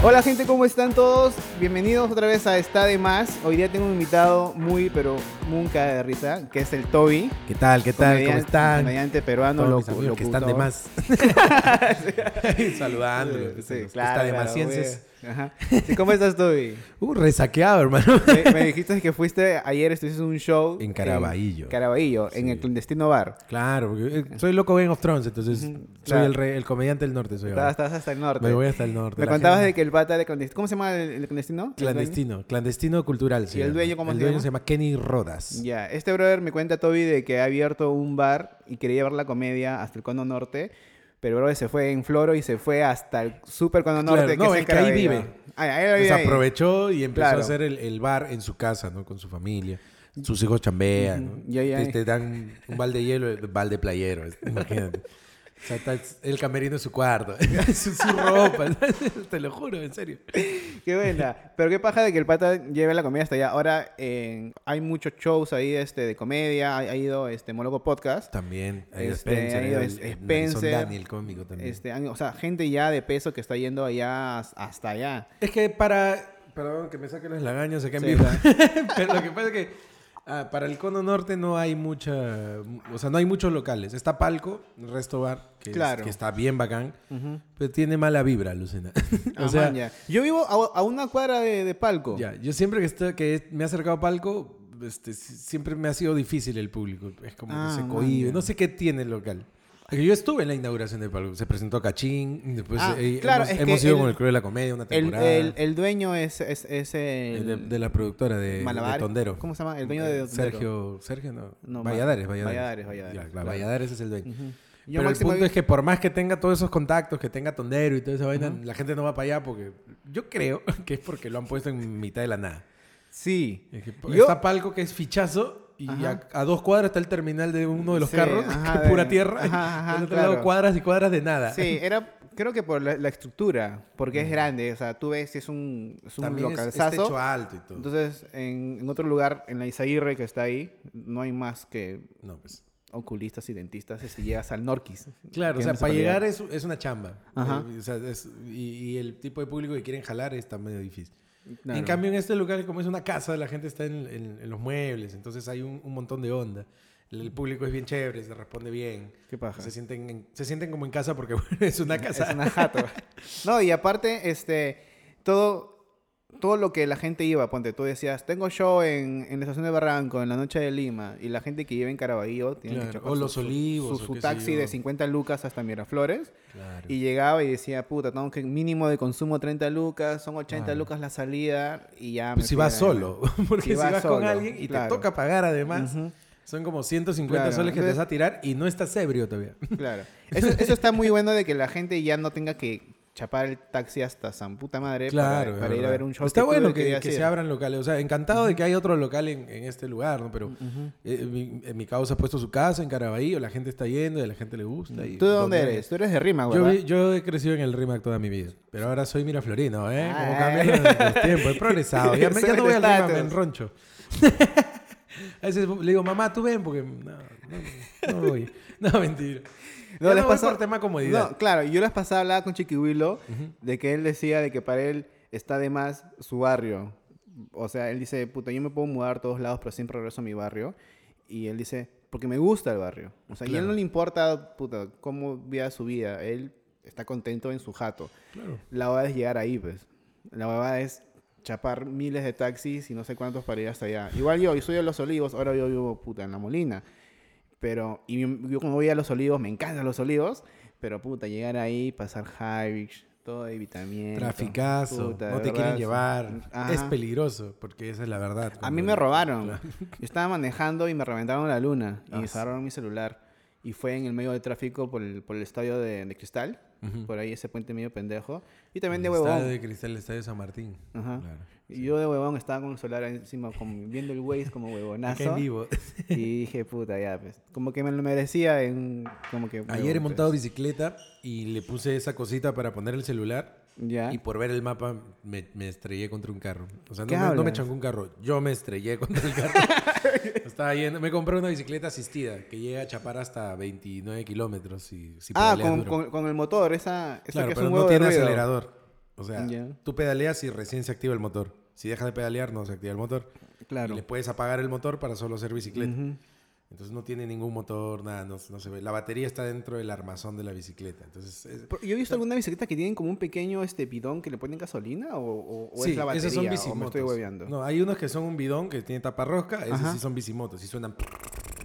Hola gente, ¿cómo están todos? Bienvenidos otra vez a Está de Más. Hoy día tengo un invitado muy, pero nunca de risa, que es el Toby. ¿Qué tal? ¿Qué tal? ¿Cómo están? Comediante peruano, amigos que están de más. Saludándolo. Sí, Sí, claro, está de claro, masienses. Ajá. Sí, ¿Cómo estás, Toby? Uh, resaqueado, hermano. me, me dijiste que fuiste ayer, estuviste en un show. En Caraballo. En Caraballo, en Sí. el clandestino bar. Claro, porque eh, soy loco Game of Thrones, entonces soy el, rey- el comediante del norte. Soy Estabas, ahora. estabas hasta el norte. Me voy hasta el norte. Me La contabas de gente- que el pata de clandestino. ¿Cómo se llama el, el clandestino? ¿El dueño? Clandestino, clandestino cultural. ¿Y el dueño cómo El se dueño llama? se llama Kenny Rodas. Ya, este brother me cuenta Toby de que ha abierto un bar y quería llevar la comedia hasta el cono norte, pero brother se fue en Floro y se fue hasta el super cono norte, no, que es que ahí vive. Ah, ahí vive Entonces ahí. aprovechó y empezó Claro. a hacer el, el bar en su casa, ¿no? Con su familia. Sus hijos chambean. ¿no? Ya, ya. Te, te dan un balde de hielo, el balde playero, imagínate. O sea, está el camerino en su cuarto, su, su ropa, te lo juro, en serio. Qué buena. Pero qué paja de que el pata lleve la comedia hasta allá. Ahora eh, hay muchos shows ahí este, de comedia, ha, ha ido este Moloco Podcast. También, ha ido Este, Spencer, ha ido el- Spencer, Daniel cómico también. Este, o sea, gente ya de peso que está yendo allá as- hasta allá. Es que para. Perdón que me saque los lagaños acá en Sí. vivo. Pero lo que pasa es que ah, para el cono norte no hay mucha. O sea, no hay muchos locales. Está Palco, el resto bar, que, es- Claro. que está bien bacán. Ujú. Pero tiene mala vibra, Lucena. o Ah, sea, man. Yo vivo a, a una cuadra de, de palco. ya, yo siempre que, estoy, que me he acercado a Palco, este, si- siempre me ha sido difícil el público. Es como Ah, que se cohíbe. No sé qué tiene el local. Yo estuve en la inauguración de Palco. Se presentó Cachín. Después Ah, eh, claro, hemos, hemos ido el- con el Club de la Comedia una El, temporada. el, el dueño es, es, es el... de, de la productora de, de Malabar- Tondero. ¿Cómo se llama? El dueño de Tondero. Sergio, Sergio no. No, Valladares, Valladares. Valladares, Valladares, Ya, claro. Valladares es el dueño. Ujú. Yo Pero el punto vi- es que por más que tenga todos esos contactos, que tenga Tondero y toda esa vaina, la gente no va para allá porque yo creo que es porque lo han puesto en mitad de la nada. Sí. Es que Yo- Está Palco que es fichazo y a, a dos cuadras está el terminal de uno de los Sí, carros, ajá, que es de- pura tierra. ajá, otro claro. lado cuadras y cuadras de nada. Sí, era... Creo que por la, la estructura, porque es grande. O sea, tú ves es un, es un También es, es localzazo. techo alto y todo. Entonces, en, en otro lugar, en la Izaguirre que está ahí, no hay más que no, pues. oculistas y dentistas si llegas al Norquis. Claro, o sea, no se para llegar es, es una chamba. Ajá. Eh, o sea, y, y el tipo de público que quieren jalar está medio difícil. Claro. En cambio, en este lugar, como es una casa, la gente está en, en- en los muebles, entonces hay un, un montón de onda. El, público es bien chévere, se responde bien. Qué paja. Se sienten, en- se sienten como en casa porque bueno, es una casa. Es una jato. No, y aparte, este, todo, todo lo que la gente iba, ponte, tú decías, tengo show en, en la estación de Barranco, en la noche de Lima, y la gente que iba en Caraballo, tiene Claro, que o Los su- Olivos, su, taxi de 50 lucas hasta Miraflores, Claro. y llegaba y decía, puta, tengo que mínimo de consumo 30 lucas, son 80 Claro. lucas la salida, y ya Pues me si vas solo, porque Si si, vas vas, con alguien y te toca pagar además, son como 150 Claro, soles que te vas a tirar y no estás ebrio todavía. Claro. Eso, eso está muy bueno de que la gente ya no tenga que chapar el taxi hasta San puta madre Claro, para, ir a ver un show. Está tú bueno que, que se abran locales. O sea, encantado de que hay otro local en, en este lugar, ¿no? Pero eh, mi, mi causa ha puesto su casa en Caraballo, la gente está yendo y a la gente le gusta. y ¿Tú de dónde donde- eres? Tú eres de Rima, Yo, ¿verdad? vi- yo he crecido en el RIMAC toda mi vida, pero ahora soy miraflorino, ¿eh? Como Ah. cambian los, los tiempos, he progresado. Ya, me- ya no voy al RIMAC, me enroncho. a veces le digo, mamá, tú ven, porque no, no, no voy. No, mentira. No, les pasó- por tema comodidad. No, claro, yo las pasaba hablaba con Chiquihuilo de que él decía de que para él está de más su barrio. O sea, él dice, puta, yo me puedo mudar a todos lados, pero siempre regreso a mi barrio. Y él dice, porque me gusta el barrio. O sea, y a él no le importa, puta, cómo viva su vida. Él está contento en su jato. Claro. La huevada es llegar ahí, pues. La huevada es chapar miles de taxis y no sé cuántos para ir hasta allá. Igual yo, yo soy de Los Olivos, ahora yo vivo, puta, en La Molina. Pero, y yo, como voy a Los Olivos, me encantan Los Olivos, pero, puta, llegar ahí, pasar Hybridge, todo de vitamina. Traficazo, no te quieren llevar. Es peligroso, porque esa es la verdad. A mí me robaron. Claro. Yo estaba manejando y me reventaron la luna y Ah, me sí. cerraron mi celular. Y fue en el medio del tráfico por el, por el estadio de, de Cristal, Por ahí ese puente medio pendejo. Y también de El huevón. Estadio de Cristal, el Estadio San Martín. Ajá. Claro. Y yo de huevón estaba con el celular encima, viendo el Waze como huevonazo. en vivo. Y dije, puta, ya, pues. Como que me lo merecía en. Como que. Ayer he montado pues. bicicleta y le puse esa cosita para poner el celular. Ya. Y por ver el mapa me, me estrellé contra un carro. O sea, no ¿Qué me, no me chocó un carro, yo me estrellé contra el carro. Estaba yendo, me compré una bicicleta asistida que llega a chapar hasta 29 kilómetros. Si, si ah, con, con, con el motor, esa. esa Claro, que es pero un no tiene ruido. acelerador. O sea, Ya. tú pedaleas y recién se activa el motor. Si dejas de pedalear, no se activa el motor. Claro. Y le puedes apagar el motor para solo hacer bicicleta. Ujú. Entonces no tiene ningún motor, nada, no, no se ve. La batería está dentro del armazón de la bicicleta. Entonces, es- Yo he visto alguna bicicleta que tienen como un pequeño este bidón que le ponen gasolina o, o- o es la batería esos son o me bicimotos. estoy hueveando. No, hay unos que son un bidón que tiene tapa rosca, esos Ajá. sí son bicimotos, y suenan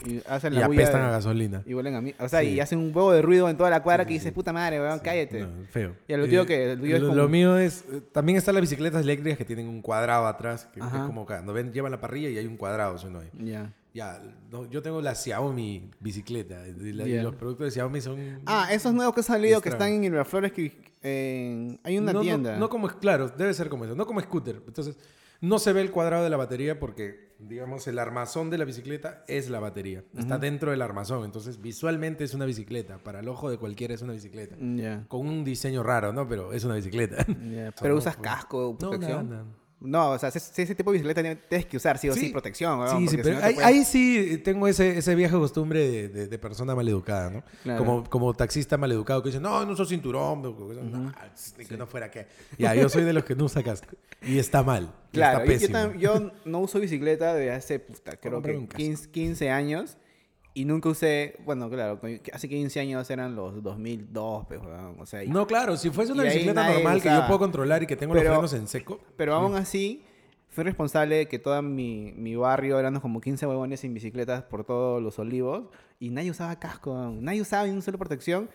Y hacen y la bulla apestan de- a gasolina. y huelen a mí. O sea, Sí. y hacen un huevo de ruido en toda la cuadra Sí, que sí, dices, sí. puta madre, weón, cállate. No, feo. Y lo tuyo Eh, que- lo es como- lo mío es... eh, También están las bicicletas eléctricas que tienen un cuadrado atrás, que, Ajá. es como cuando ven, llevan la parrilla y hay un cuadrado, eso no hay. Ya. Ya, no, yo tengo la Xiaomi bicicleta, y, la- y Ya. los productos de Xiaomi son... Ah, esos nuevos que han salido que están en Miraflores que eh, hay una no, no- tienda. No, como, claro, debe ser como eso, no como scooter. Entonces, no se ve el cuadrado de la batería porque, digamos, el armazón de la bicicleta es la batería. Está dentro del armazón. Entonces, visualmente es una bicicleta. Para el ojo de cualquiera es una bicicleta. Con un diseño raro, ¿no? Pero es una bicicleta. Pero usas pues. casco, No, protección. nada, nada. No, o sea, ese, ese tipo de bicicleta tienes que usar sí o sí, Sí. protección. Sí, sí, pero ahí, sí tengo ese, ese vieja costumbre de, de- de persona maleducada, ¿no? Claro. Como, como taxista maleducado que dice, no, no uso cinturón, no, que no fuera que... Ya, yo soy de los que no usa casco. Y está mal. y Claro, está yo, yo pésimo. tam- yo no uso bicicleta desde hace, puta, creo que un casco. 15, 15 años. Y nunca usé, bueno, claro, hace 15 años eran los 2002, pues, weón, o sea, y- No, claro, si fuese una bicicleta normal que yo puedo controlar y que tengo Pero- los frenos en seco. pero aún así fui responsable de que todo mi, mi barrio éramos como 15 huevones sin bicicletas por todos los olivos y nadie usaba casco, nadie usaba ni una sola protección.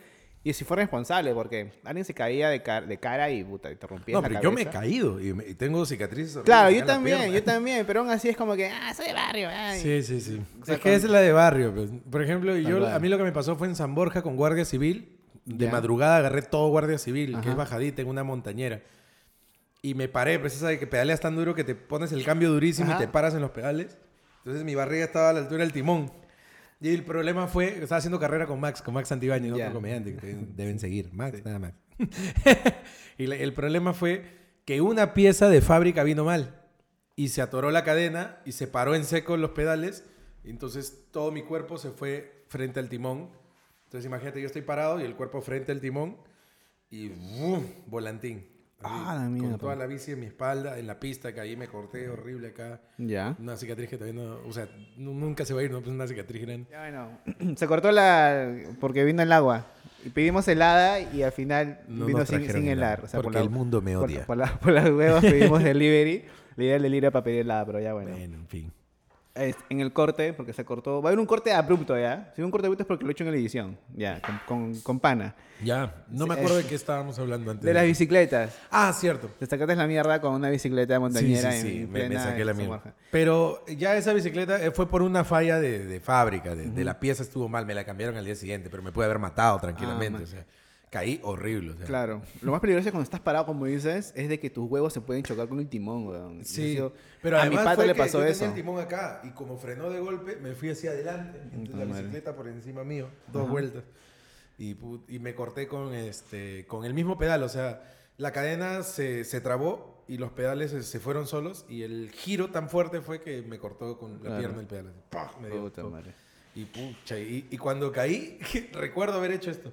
Y si fue responsable, porque alguien se caía de, ca- de cara y puta, y te rompía No, la pero yo me he cabeza. caído y, me- y tengo cicatrices. Claro, yo también, yo también, pero aún así es como que, ah, soy de barrio, ay. Sí, sí, sí. O sea, es que con- esa es la de barrio. pues. Por ejemplo, yo, a mí lo que me pasó fue en San Borja con Guardia Civil. De madrugada agarré todo Guardia Civil, que es bajadita en una montañera. Y me paré, pues esa de que pedaleas tan duro que te pones el cambio durísimo Ajá. y te paras en los pedales. Entonces mi barriga estaba a la altura del timón. Y el problema fue, estaba haciendo carrera con Max, con Max Santibáñez, Ya. otro comediante que deben seguir. Max, nada más. y el problema fue que una pieza de fábrica vino mal y se atoró la cadena y se paró en seco los pedales. Entonces todo mi cuerpo se fue frente al timón. Entonces imagínate, yo estoy parado y el cuerpo frente al timón y ¡bum! volantín. Ah, la mierda. Con toda la bici en mi espalda, en la pista, que ahí me corté horrible acá. Ya. Una cicatriz que todavía no, o sea, nu- nunca se va a ir, no, pues una cicatriz grande. Ya bueno, se cortó la porque vino el agua. Y pedimos helada y al final No vino sin, helar. O sea, porque la- el mundo me por- odia. Por, la- por las huevas pedimos delivery. La idea del delivery era para pedir helada, pero ya bueno. Bueno, en fin. En el corte, porque se cortó. Va a haber un corte abrupto ya. Si un corte abrupto es porque lo he hecho en la edición. Ya, con, con, con pana. Ya, no me Sí, acuerdo de qué estábamos hablando antes. De las bicicletas. Ah, cierto. Te sacaste la mierda con una bicicleta Sí, montañera sí, sí, en me, me plena saqué la. Borja. Pero ya esa bicicleta eh, fue por una falla de, de fábrica, de, de la pieza estuvo mal, me la cambiaron al día siguiente, pero me puede haber matado tranquilamente. man. o sea, caí horrible. o sea. Claro. Lo más peligroso cuando estás parado, como dices, es de que tus huevos se pueden chocar con el timón, weón. Sí, Eso- pero a mi pata le pasó yo eso. tenía el timón acá y como frenó de golpe, me fui hacia adelante, entonces la madre. bicicleta por encima mío, dos vueltas. Y, y me corté con, este, con el mismo pedal, o sea, la cadena se, se trabó y los pedales se, se fueron solos y el giro tan fuerte fue que me cortó con la Claro. pierna el pedal. ¡pah! Me dio Puta madre. Y pucha, y, y cuando caí, recuerdo haber hecho esto.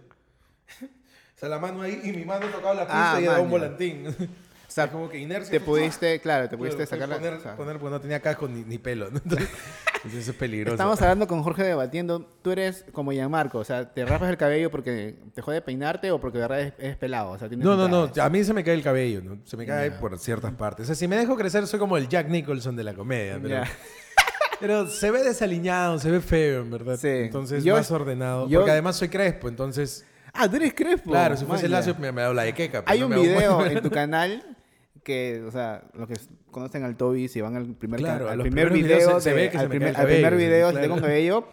O sea, la mano ahí y mi mano tocaba la pista Ah, y daba un volantín. O sea, como que inercia. Te pudiste, claro, te pudiste sacar la... poner, o sea, poner, porque no tenía casco ni, ni pelo. ¿no? Entonces, entonces es peligroso. Estamos hablando con Jorge debatiendo. Tú eres como Gianmarco, o sea, te rapas el cabello porque te jode peinarte o porque de verdad es, pelado. O sea, No, no, no. A mí se me cae el cabello, ¿no? Se me cae por ciertas partes. O sea, si me dejo crecer, soy como el Jack Nicholson de la comedia. Pero, Ya. pero se ve desaliñado, se ve feo, en verdad. Sí. Entonces, Yo- más ordenado. yo- Porque además soy crespo, entonces... Ah, eres Crespo. Claro, si fuese lacio me, me hago la de queca. Hay no un me hago- video en tu canal que, o sea, los que conocen al Toby, si van al primer, Claro, al primer video, se- se de- ve que se al, me primer, cae el al primer cabello, video sí, se ve con claro. cabello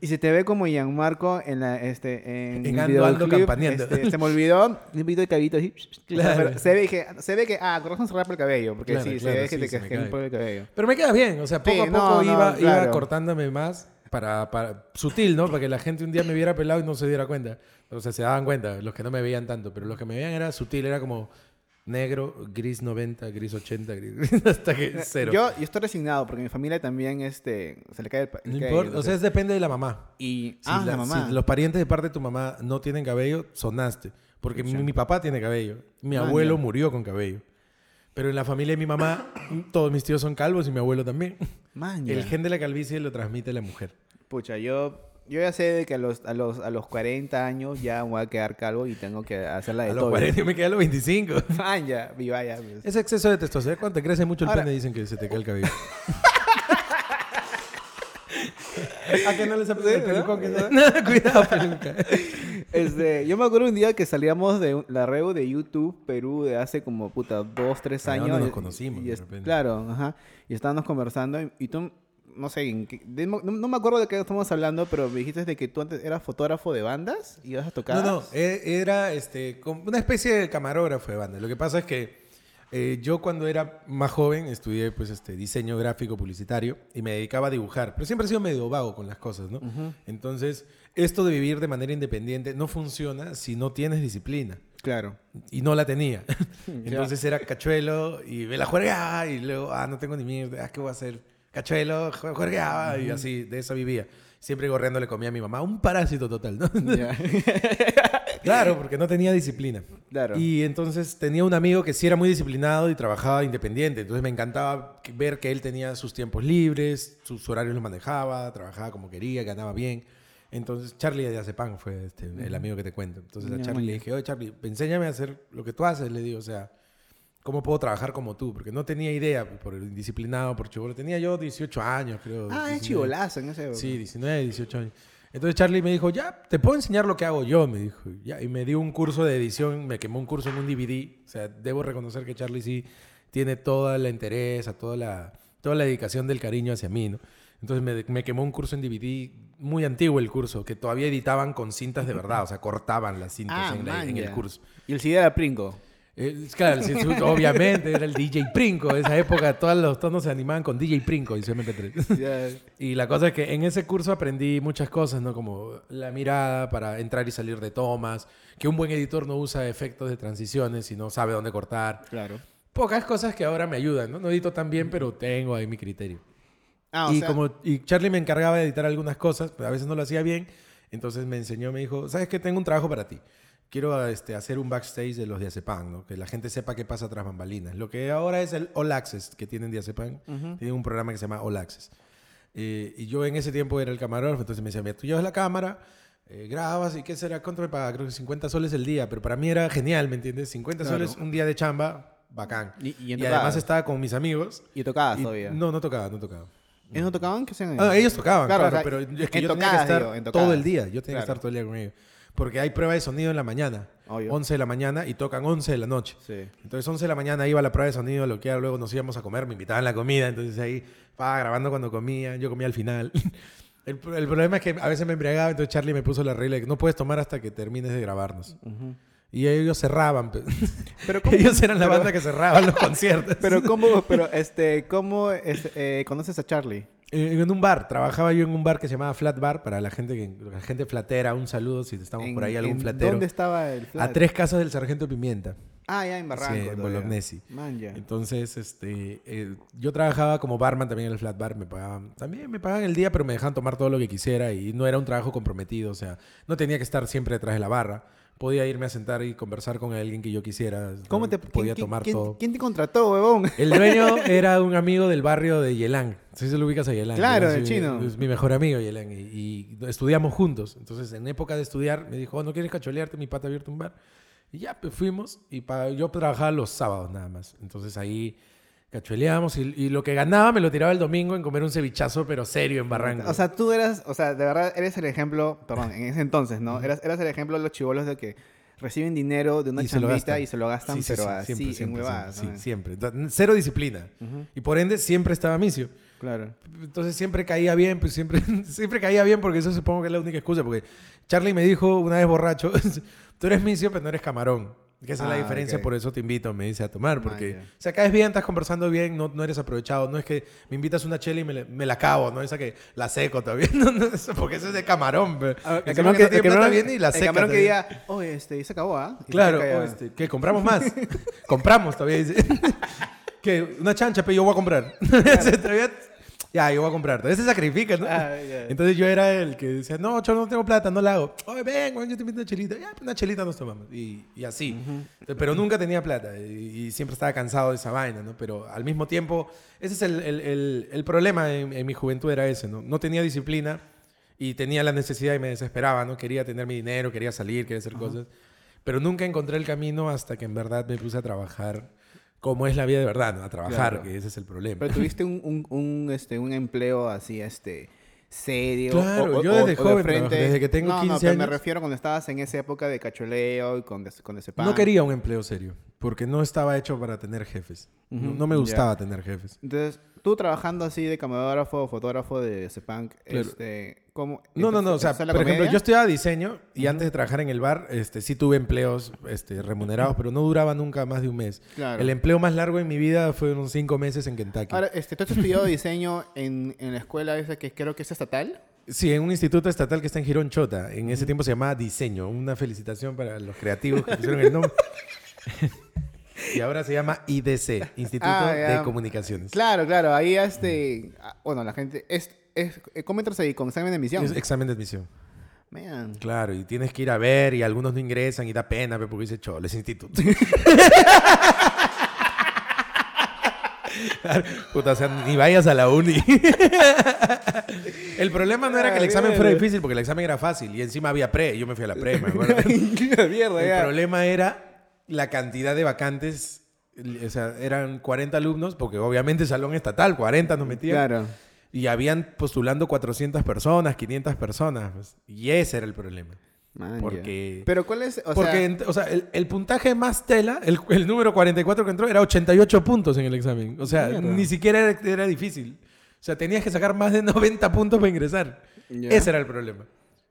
y se te ve como Gianmarco en la, este, en En el Ando, Ando campaneando. este, se me olvidó, un poquito de cabito así. Claro. Pero se ve que, se ve que, ah, con razón se rapa el cabello, porque Claro, sí, claro, se ve sí, que se te cae. poco el cabello. Pero me queda bien, o sea, poco Sí, a poco no, no, iba, iba claro. cortándome más para, para sutil, ¿no? Para que la gente un día me viera pelado y no se diera cuenta. O sea, se daban cuenta, los que no me veían tanto, pero los que me veían era sutil, era como negro, gris 90, gris 80, gris, hasta que cero. Yo, yo estoy resignado porque mi familia también este, se le cae el, el no cabello, importa, o sea, es depende de la mamá. y, Si ah, la, la- mamá. si los parientes de parte de tu mamá no tienen cabello, sonaste. Porque mi, mi papá tiene cabello. Mi Ah, abuelo ya. murió con cabello. Pero en la familia de mi mamá, todos mis tíos son calvos y mi abuelo también. Man, El gen de la calvicie lo transmite la mujer. Pucha, yo, yo ya sé de que a los, a, los, a los 40 años ya me voy a quedar calvo y tengo que hacer la de A los todo. 40 yo me quedé a los 25. Man, ya, viva ya. pues. Es exceso de testosterona. Cuando te crece mucho el Ahora- pene dicen que se te cae el cabello. ¿A qué no les apetece el? ¿no? que Cuidado, peluca. Este, yo me acuerdo un día que salíamos de un- la reu de YouTube Perú de hace como, puta, dos, tres años. donde nos conocimos, y de es- repente. claro, ajá. Y estábamos conversando y, y tú, no sé, en qué- de- no, no me acuerdo de qué estamos hablando, pero me dijiste de que tú antes eras fotógrafo de bandas y ibas a tocar. No, no, e- era este, como una especie de camarógrafo de banda. Lo que pasa es que eh, yo cuando era más joven estudié pues, este, diseño gráfico publicitario y me dedicaba a dibujar, pero siempre he sido medio vago con las cosas, ¿no? Entonces, esto de vivir de manera independiente no funciona si no tienes disciplina. Claro. Y no la tenía. Entonces era cachuelo y me la juergaba y luego, ah, no tengo ni mierda, ah, ¿qué voy a hacer? Cachuelo, juergaba y así, de eso vivía. Siempre corriendo le comía a mi mamá, un parásito total, ¿no? Claro, porque no tenía disciplina. Claro. Y entonces tenía un amigo que sí era muy disciplinado y trabajaba independiente. Entonces me encantaba ver que él tenía sus tiempos libres, sus horarios los manejaba, trabajaba como quería, ganaba bien. Entonces Charlie de Azepan fue este, el amigo que te cuento. Entonces a Charlie le dije, oye Charlie, enséñame a hacer lo que tú haces. Le digo, o sea, ¿cómo puedo trabajar como tú? Porque no tenía idea por el indisciplinado, por chivolo. Tenía yo 18 años, creo. Ah, es 19. chivolazo en ese. Sí, 19, 18 años. Entonces Charlie me dijo, ya, te puedo enseñar lo que hago yo, me dijo. Ya, y me dio un curso de edición, me quemó un curso en un DVD. O sea, debo reconocer que Charlie sí tiene toda la interés, toda la, toda la dedicación del cariño hacia mí, ¿no? Entonces me, me quemó un curso en DVD, muy antiguo el curso, que todavía editaban con cintas de verdad, o sea, cortaban las cintas Ah, en, la- man, en el curso. Y el CD era Pringo. Eh, claro, sí, obviamente era el DJ Princo, esa época todos los tonos se animaban con DJ Princo y su MP3. Ya. Y la cosa es que en ese curso aprendí muchas cosas, ¿no? Como la mirada para entrar y salir de tomas, que un buen editor no usa efectos de transiciones y no sabe dónde cortar. Claro. Pocas cosas que ahora me ayudan, ¿no? No edito tan bien, pero tengo ahí mi criterio. Ah, o y sea, como y Charlie me encargaba de editar algunas cosas, pero a veces no lo hacía bien, entonces me enseñó, me dijo, ¿sabes qué? Tengo un trabajo para ti. Quiero este, hacer un backstage de los Diazepam, ¿no? Que la gente sepa qué pasa tras bambalinas. Lo que ahora es el All Access que tienen Diazepam. Tienen un programa que se llama All Access. Eh, y yo en ese tiempo era el camarógrafo, entonces me decía, mira, tú llevas la cámara, eh, grabas y qué será, ¿cuánto me paga? Creo que 50 soles el día, pero para mí era genial, ¿me entiendes? 50 Claro. soles un día de chamba, bacán. Y- y en además estaba con mis amigos. Y tocabas y- todavía. no, no tocaba, no tocaba. ¿Ellos no tocaban? ¿Qué hacían? Ah, ellos tocaban, Claro, claro, o sea, pero es que yo tenía que tocadas, estar digo, todo tocadas. el día. Yo tenía Claro. que estar todo el día con ellos. Porque hay prueba de sonido en la mañana. Obvio. 11 de la mañana y tocan 11 de la noche. Sí. Entonces 11 de la mañana iba a la prueba de sonido, lo que era, luego nos íbamos a comer, me invitaban la comida, entonces ahí estaba grabando cuando comía, yo comía al final. El, el problema es que a veces me embriagaba, entonces Charlie me puso la regla de que no puedes tomar hasta que termines de grabarnos. Y ellos cerraban. pe- Pero ¿cómo- ellos eran la pero- banda que cerraban los conciertos. Pero cómo, pero este, ¿cómo este, eh, conoces a Charlie? Eh, En un bar, trabajaba yo en un bar que se llamaba Flat Bar, para la gente que la gente flatera, un saludo si estamos por ahí algún flatero. ¿Dónde estaba el flat? A tres casas del Sargento Pimienta. Ah, ya en Barranco. Sí, en. Bolognesi. Man, ya. Entonces, este, eh, yo trabajaba como barman también en el flat bar, me pagaban, también me pagaban el día, pero me dejaban tomar todo lo que quisiera y no era un trabajo comprometido, o sea, no tenía que estar siempre detrás de la barra, podía irme a sentar y conversar con alguien que yo quisiera, ¿Cómo te podía quién- tomar quién, todo. ¿Quién te contrató, huevón? El dueño era un amigo del barrio de Yelán. ¿Sí se lo ubicas a Yelán? Claro, el chino. Es mi mejor amigo, Yelán. Y, y estudiamos juntos. Entonces, en época de estudiar, me dijo, oh, ¿no quieres cacholearte? Mi pata abierto un bar. Y ya, pues fuimos. Y pa- yo trabajaba los sábados nada más. Entonces, ahí cachueleábamos. Y, y lo que ganaba me lo tiraba el domingo en comer un cevichazo, pero serio, en Barranco. O sea, tú eras, o sea, de verdad eres el ejemplo, perdón, en ese entonces, ¿no? Eras, eras el ejemplo de los chivolos de que reciben dinero de una Y chambita y se lo gastan, Sí, sí, pero sí, así, siempre, en siempre, huevadas. siempre, ¿no? sí, siempre. Cero disciplina. Y por ende, siempre estaba misio. Claro. Entonces siempre caía bien, pues siempre, siempre caía bien porque eso supongo que es la única excusa. Porque Charlie me dijo una vez borracho, tú eres misio pero no eres camarón. Que esa es la Ah, diferencia, por eso te invito, me dice, a tomar. Porque Man, ya. o sea, caes bien, estás conversando bien, no, no eres aprovechado. No es que me invitas una chela y me, la- me la acabo, ¿no? Esa que la seco todavía. No, no, porque eso es de camarón. pe. Ah, El camarón que que, el plata camarón- viene y la el seca camarón que diga, oye, este, y se acabó, ¿ah? Claro, se cae, o ah. este, ¿qué? ¿Compramos más? Compramos todavía, dice. que una chancha, pero yo voy a comprar. Todavía Ya, yo voy a comprarte. Ese sacrifica, ¿no? Ah, ya. Entonces yo era el que decía, no, yo no tengo plata, no la hago. Oye, ven, yo te invito una chelita. Ya, una chelita nos tomamos. Y, y así. Pero nunca tenía plata y, y siempre estaba cansado de esa vaina, ¿no? Pero al mismo tiempo, ese es el, el- el- el problema en, en mi juventud, era ese, ¿no? No tenía disciplina y tenía la necesidad y me desesperaba, ¿no? Quería tener mi dinero, quería salir, quería hacer cosas. Pero nunca encontré el camino hasta que en verdad me puse a trabajar como es la vida de verdad, ¿no? A trabajar, Claro. que ese es el problema. Pero tuviste un, un, un, este, un empleo así, este, serio. Claro, o- yo desde o de joven desde que tengo no, 15 no, pero me años. refiero cuando estabas en esa época de cacholeo y con, des- con ese pan. No quería un empleo serio, porque no estaba hecho para tener jefes. No- me gustaba tener jefes. Entonces, tú trabajando así de camarógrafo o fotógrafo de Sepunk, Claro. este, ¿cómo? No, no, no. O sea, ¿empezaste por ejemplo, yo estudiaba diseño y antes de trabajar en el bar, este, sí tuve empleos este, remunerados, pero no duraba nunca más de un mes. Claro. El empleo más largo en mi vida fueron cinco meses en Kentucky. Ahora, este, ¿tú has estudiado diseño en, en la escuela esa que creo que es estatal? Sí, en un instituto estatal que está en Girón Chota. En ese tiempo se llamaba Diseño. Una felicitación para los creativos que pusieron el nombre. y ahora se llama IDC, Instituto Ah, de Comunicaciones. Claro, claro. Ahí, este, ah, bueno, la gente, es, es, ¿cómo entras ahí? ¿Con examen de admisión? Es examen de admisión. Man. Claro, y tienes que ir a ver y algunos no ingresan y da pena pe, porque dice cholo, es instituto. Puta, o sea, ni vayas a la uni. el problema no era que el examen fuera difícil, porque el examen era fácil y encima había pre. Yo me fui a la pre, me acuerdo. El problema era la cantidad de vacantes. O sea, eran 40 alumnos, porque obviamente salón estatal, 40 nos metían. Claro. Y habían postulando 400 personas, 500 personas. pues, y ese era el problema. Man, ya. Porque- Pero ¿cuál es? O Porque, sea, o sea, el, el puntaje más tela, el, el número 44 que entró, era 88 puntos en el examen. O sea, Mierda. ni siquiera era, era difícil. O sea, tenías que sacar más de 90 puntos para ingresar. Ya. Ese era el problema.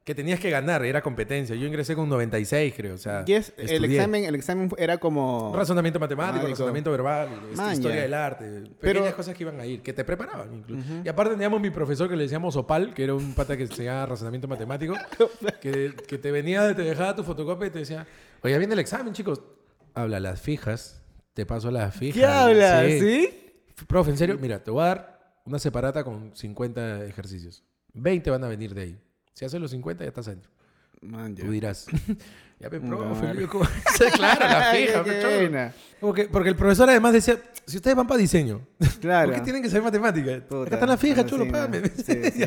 Que tenías que ganar, era competencia. Yo ingresé con 96, creo. O sea, y es- el examen, el examen era como... Razonamiento matemático, razonamiento verbal, este, historia del arte. Pero- Pequeñas cosas que iban a ir, que te preparaban incluso. Y aparte teníamos mi profesor que le decíamos Opal, que era un pata que se llamaba razonamiento matemático, que, que te venía, te dejaba tu fotocopia y te decía, oye, viene el examen, chicos. Habla las fijas, te paso las fijas. ¿Qué hablas? ¿Sí? Profe, en serio, mira, te voy a dar una separata con 50 ejercicios. 20 van a venir de ahí. Si haces los 50, ya estás adentro. Man. Tú dirás, ya ve, Puta profe, como- Sí, claro, la fija, buena. Porque, porque el profesor además decía, si ustedes van para diseño, Claro. ¿por qué tienen que saber matemáticas? Acá están las fijas, chulo, págame. Sí, sí.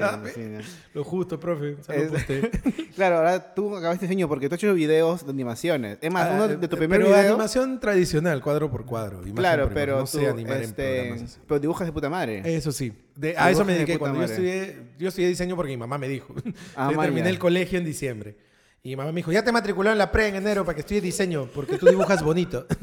Lo justo, profe. Es- usted. Claro, ahora tú acabaste diseño porque tú has hecho videos de animaciones. Es más, Ah, uno de tu primer pero video... animación tradicional, cuadro por cuadro. Claro, pero no tú, sé animar en este, así. pero dibujas de puta madre. Eso sí. De- a eso me de dediqué. puta Cuando yo estudié, yo estudié diseño porque mi mamá me dijo. Ah, terminé el colegio en diciembre. Y mi mamá me dijo, ya te matriculó en la pre en enero para que estudie diseño, porque tú dibujas bonito.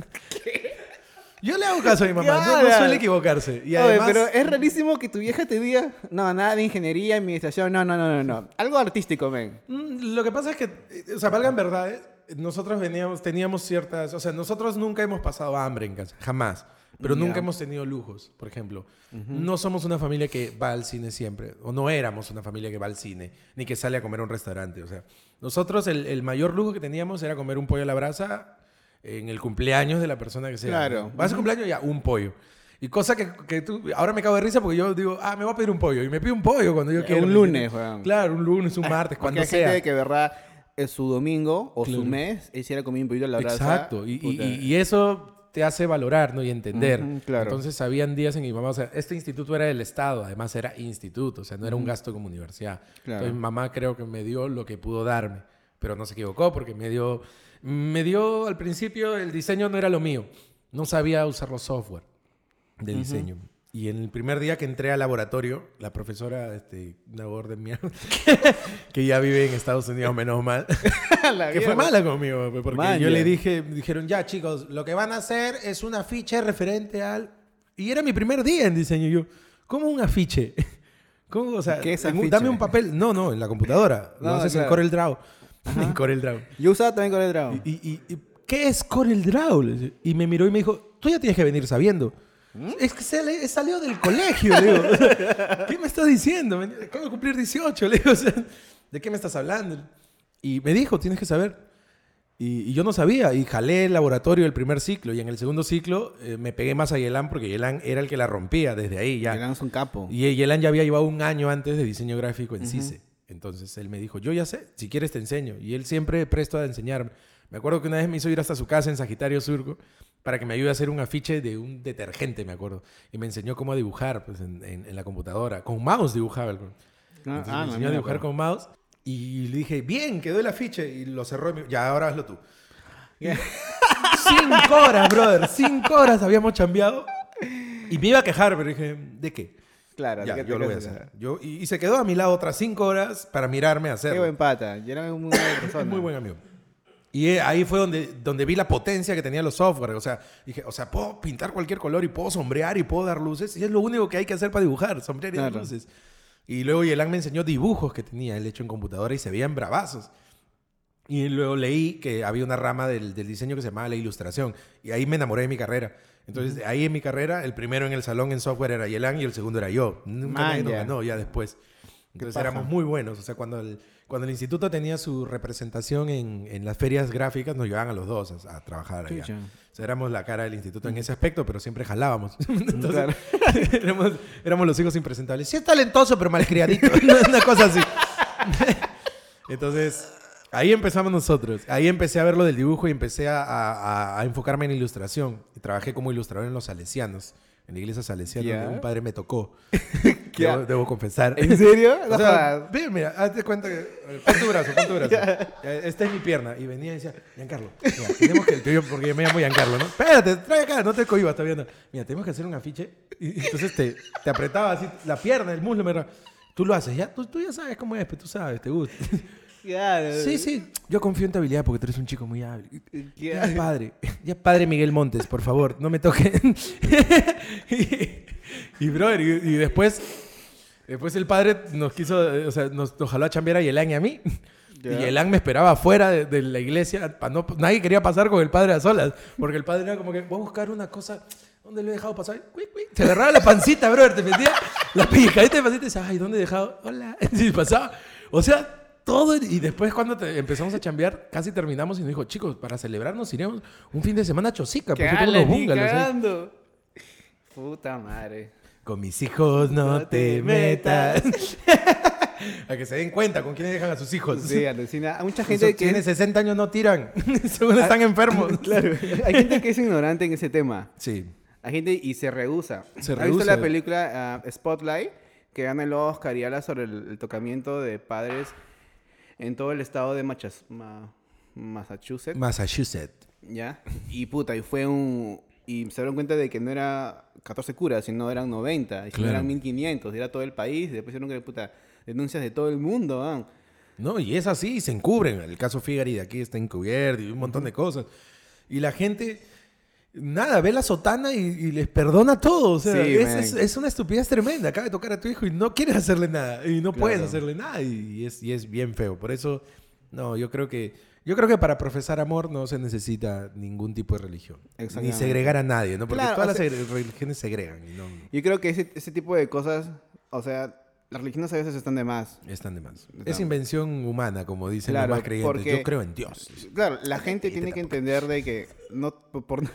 Yo le hago caso a mi mamá, no, no suele equivocarse. Y Oye, además, pero es rarísimo que tu vieja te diga, no, nada de ingeniería, administración, no, no, no, no, no. Algo artístico, men. Mm, Lo que pasa es que, eh, o sea, valgan verdades, nosotros veníamos, teníamos ciertas, o sea, nosotros nunca hemos pasado hambre en casa, jamás. Pero Ya. nunca hemos tenido lujos, por ejemplo. No somos una familia que va al cine siempre, o no éramos una familia que va al cine, ni que sale a comer a un restaurante. O sea, nosotros el, el mayor lujo que teníamos era comer un pollo a la brasa en el cumpleaños de la persona que sea. Claro. Vas a cumpleaños ya, un pollo. Y cosa que, que tú, ahora me cago de risa porque yo digo, ah, me voy a pedir un pollo. Y me pido un pollo cuando yo Ya, quiero. un ¿me lunes, weón. Claro, un lunes, un martes, Porque cuando hay sea. gente que, de verdad, es su domingo o su Claro. mes, hiciera comer un pollito a la brasa. Exacto. Y, y- y eso te hace valorar ¿no? y entender. Ujú, claro. Entonces, habían días en que mi mamá, o sea, este instituto era del Estado, además era instituto, o sea, no era un gasto como universidad. Claro. Entonces, mi mamá creo que me dio lo que pudo darme, pero no se equivocó porque me dio, me dio al principio el diseño no era lo mío. No sabía usar los software de diseño. Y en el primer día que entré al laboratorio, la profesora, este, una gorda de mierda, que ya vive en Estados Unidos, menos mal, que fue mala conmigo, pues, porque Man, yo le dije, dijeron, ya chicos, lo que van a hacer es un afiche referente al... Y era mi primer día en diseño. Y yo, ¿cómo un afiche? ¿Cómo? O sea, ¿Qué es afiche? dame un papel. No, no, en la computadora. No, No, haces claro. en Corel Draw. En Corel Draw. Yo usaba también con el dragón. Y, y- y, ¿Qué es Corel Draw? Y me miró y me dijo, tú ya tienes que venir sabiendo. ¿Mm? Es que sale- salió del colegio, le digo. ¿Qué me estás diciendo? Acabo de cumplir 18, le digo. o sea, ¿De qué me estás hablando? Y me dijo, tienes que saber. Y, y yo no sabía, y jalé el laboratorio el primer ciclo, y en el segundo ciclo eh, me pegué más a Yelan porque Yelan era el que la rompía desde ahí ya. Yelan es un capo. Y Yelan ya había llevado un año antes de diseño gráfico en CICE. Entonces él me dijo, yo ya sé, si quieres te enseño. Y él siempre presto a enseñarme. Me acuerdo que una vez me hizo ir hasta su casa en Sagitario Surco para que me ayude a hacer un afiche de un detergente, me acuerdo. Y me enseñó cómo dibujar pues, en, en- en la computadora. Con mouse dibujaba. el- Entonces ah, me enseñó a dibujar con mouse. Y le dije, bien, quedó el afiche. Y lo cerró. y me- Ya, ahora hazlo tú. Cinco horas, brother. Cinco horas habíamos chambeado. Y me iba a quejar, pero dije, ¿de qué? Claro, Ya, ¿qué te yo lo voy a hacer. Yo, y, y se quedó a mi lado otras cinco horas para mirarme a Qué hacerlo. buen pata. Yelan es muy buena persona. Muy buen amigo. Y eh, ahí fue donde, donde vi la potencia que tenían los software. O sea, dije, o sea, puedo pintar cualquier color y puedo sombrear y puedo dar luces. Y es lo único que hay que hacer para dibujar, sombrear y dar Claro. luces. Y luego Yelan me enseñó dibujos que tenía él hecho en computadora y se veían bravazos. Y luego leí que había una rama del, del diseño que se llamaba la ilustración. Y ahí me enamoré de mi carrera. Entonces, ahí en mi carrera, el primero en el salón en software era Yelan y el segundo era yo. Nunca Man, nadie nos ya. después. Entonces éramos muy buenos. O sea, cuando el, cuando el instituto tenía su representación en, en las ferias gráficas, nos llevaban a los dos a, a trabajar allá. Chucha. O sea, éramos la cara del instituto en ese aspecto, pero siempre jalábamos. Entonces, Claro. éramos, éramos los hijos impresentables. Sí es talentoso, pero malcriadito. Una cosa así. Entonces, ahí empezamos nosotros. Ahí empecé a ver lo del dibujo y empecé a, a- a enfocarme en ilustración. Y trabajé como ilustrador en los salesianos, en la iglesia salesiana, donde un padre me tocó. ¿Qué? debo, debo confesar. ¿En serio? O sea, ve, mira, hazte cuenta que. Pon tu brazo, pon tu brazo. Eh, Esta es mi pierna. Y venía y decía, Giancarlo, mira, tenemos que. yo- porque yo me llamo Giancarlo, ¿no? Espérate, trae acá, no te cohibas todavía. No. Mira, tenemos que hacer un afiche. Y y entonces te, te apretaba así la pierna, el muslo. Me... Tú lo haces, ya. Tú, tú ya sabes cómo es, pero tú sabes, te gusta. Claro. Sí, sí. Yo confío en tu habilidad porque tú eres un chico muy hábil. Ya, Claro. padre. Ya, padre Miguel Montes, por favor, no me toquen. y, y, brother, y, y después, después el padre nos quiso, eh, o sea, nos, nos jaló a chambear a Yelan y a mí. Ya. Y Yelan me esperaba afuera de, de la iglesia. pa' no, nadie quería pasar con el padre a solas. Porque el padre era como que, voy a buscar una cosa. ¿Dónde lo he dejado pasar? Se agarraba la pancita, brother. Te metía la pellizcadita de pancita y decía, ay, ¿dónde he dejado? Hola. Y pasaba. O sea, todo. Y después, cuando te- empezamos a chambear, casi terminamos y nos dijo, chicos, para celebrarnos iremos un fin de semana a Chosica. ¿Qué Porque tengo unos bungalows ahí". cagando? Puta madre. Con mis hijos no, te metas. a que se den cuenta con quiénes dejan a sus hijos. Sí, alucina. Hay mucha Gente que tiene es... 60 años no tiran. Según están enfermos. Claro. Hay gente que es ignorante en ese tema. Sí. Hay gente y se rehúsa. Se ¿Has visto rehúsa. la película ah, Spotlight? Que gana el Oscar y habla sobre el, el tocamiento de padres en todo el estado de Machas- Ma- Massachusetts. Massachusetts. ¿Ya? Y puta, y fue un... Y se dieron cuenta de que no era 14 curas, sino eran 90, y Claro. eran 1500, y era todo el país, y después hicieron que, puta, denuncias de todo el mundo, ¿ah? No, y es así, se encubren. El caso Figari de aquí está encubierto y un montón de cosas. Y la gente, nada, ve la sotana y, y les perdona todo. O sea, Sí, es, es- es una estupidez tremenda. Acaba de tocar a tu hijo y no quieres hacerle nada. Y no puedes Claro. hacerle nada. Y es, y es bien feo. Por eso, no, yo creo que... Yo creo que para profesar amor no se necesita ningún tipo de religión. Ni segregar a nadie, ¿no? Porque Claro, todas o sea- las religiones segregan no Yo creo que ese, ese tipo de cosas, o sea, las religiones a veces están de más. están de más. Están- Es invención humana, como dicen Claro, los más creyentes. porque- Yo creo en Dios. Claro, la gente tiene que entender de que no por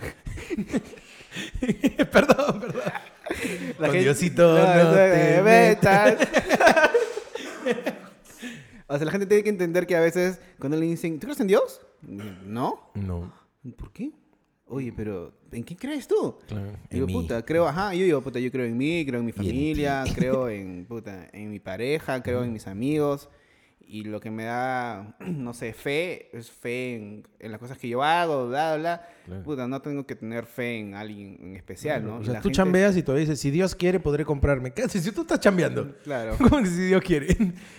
perdón, perdón. la Con gente- Diosito no te metas. o sea, la gente tiene que entender que a veces cuando le dicen, ¿tú crees en Dios? No. No. ¿Por qué? Oye, pero ¿en qué crees tú? Claro, mí. puta, creo, ajá, yo digo, puta, yo creo en mí, creo en mi en familia, creo en, puta, en mi pareja, creo en mis amigos. Y lo que me da, no sé, fe, es fe en, en las cosas que yo hago, bla, bla. Claro. Puta, no tengo que tener fe en alguien en especial, ¿no? O sea, la tú gente- chambeas y todavía dices, si Dios quiere, podré comprarme. ¿Qué haces? Si tú estás chambeando. Claro. ¿Cómo que si Dios quiere?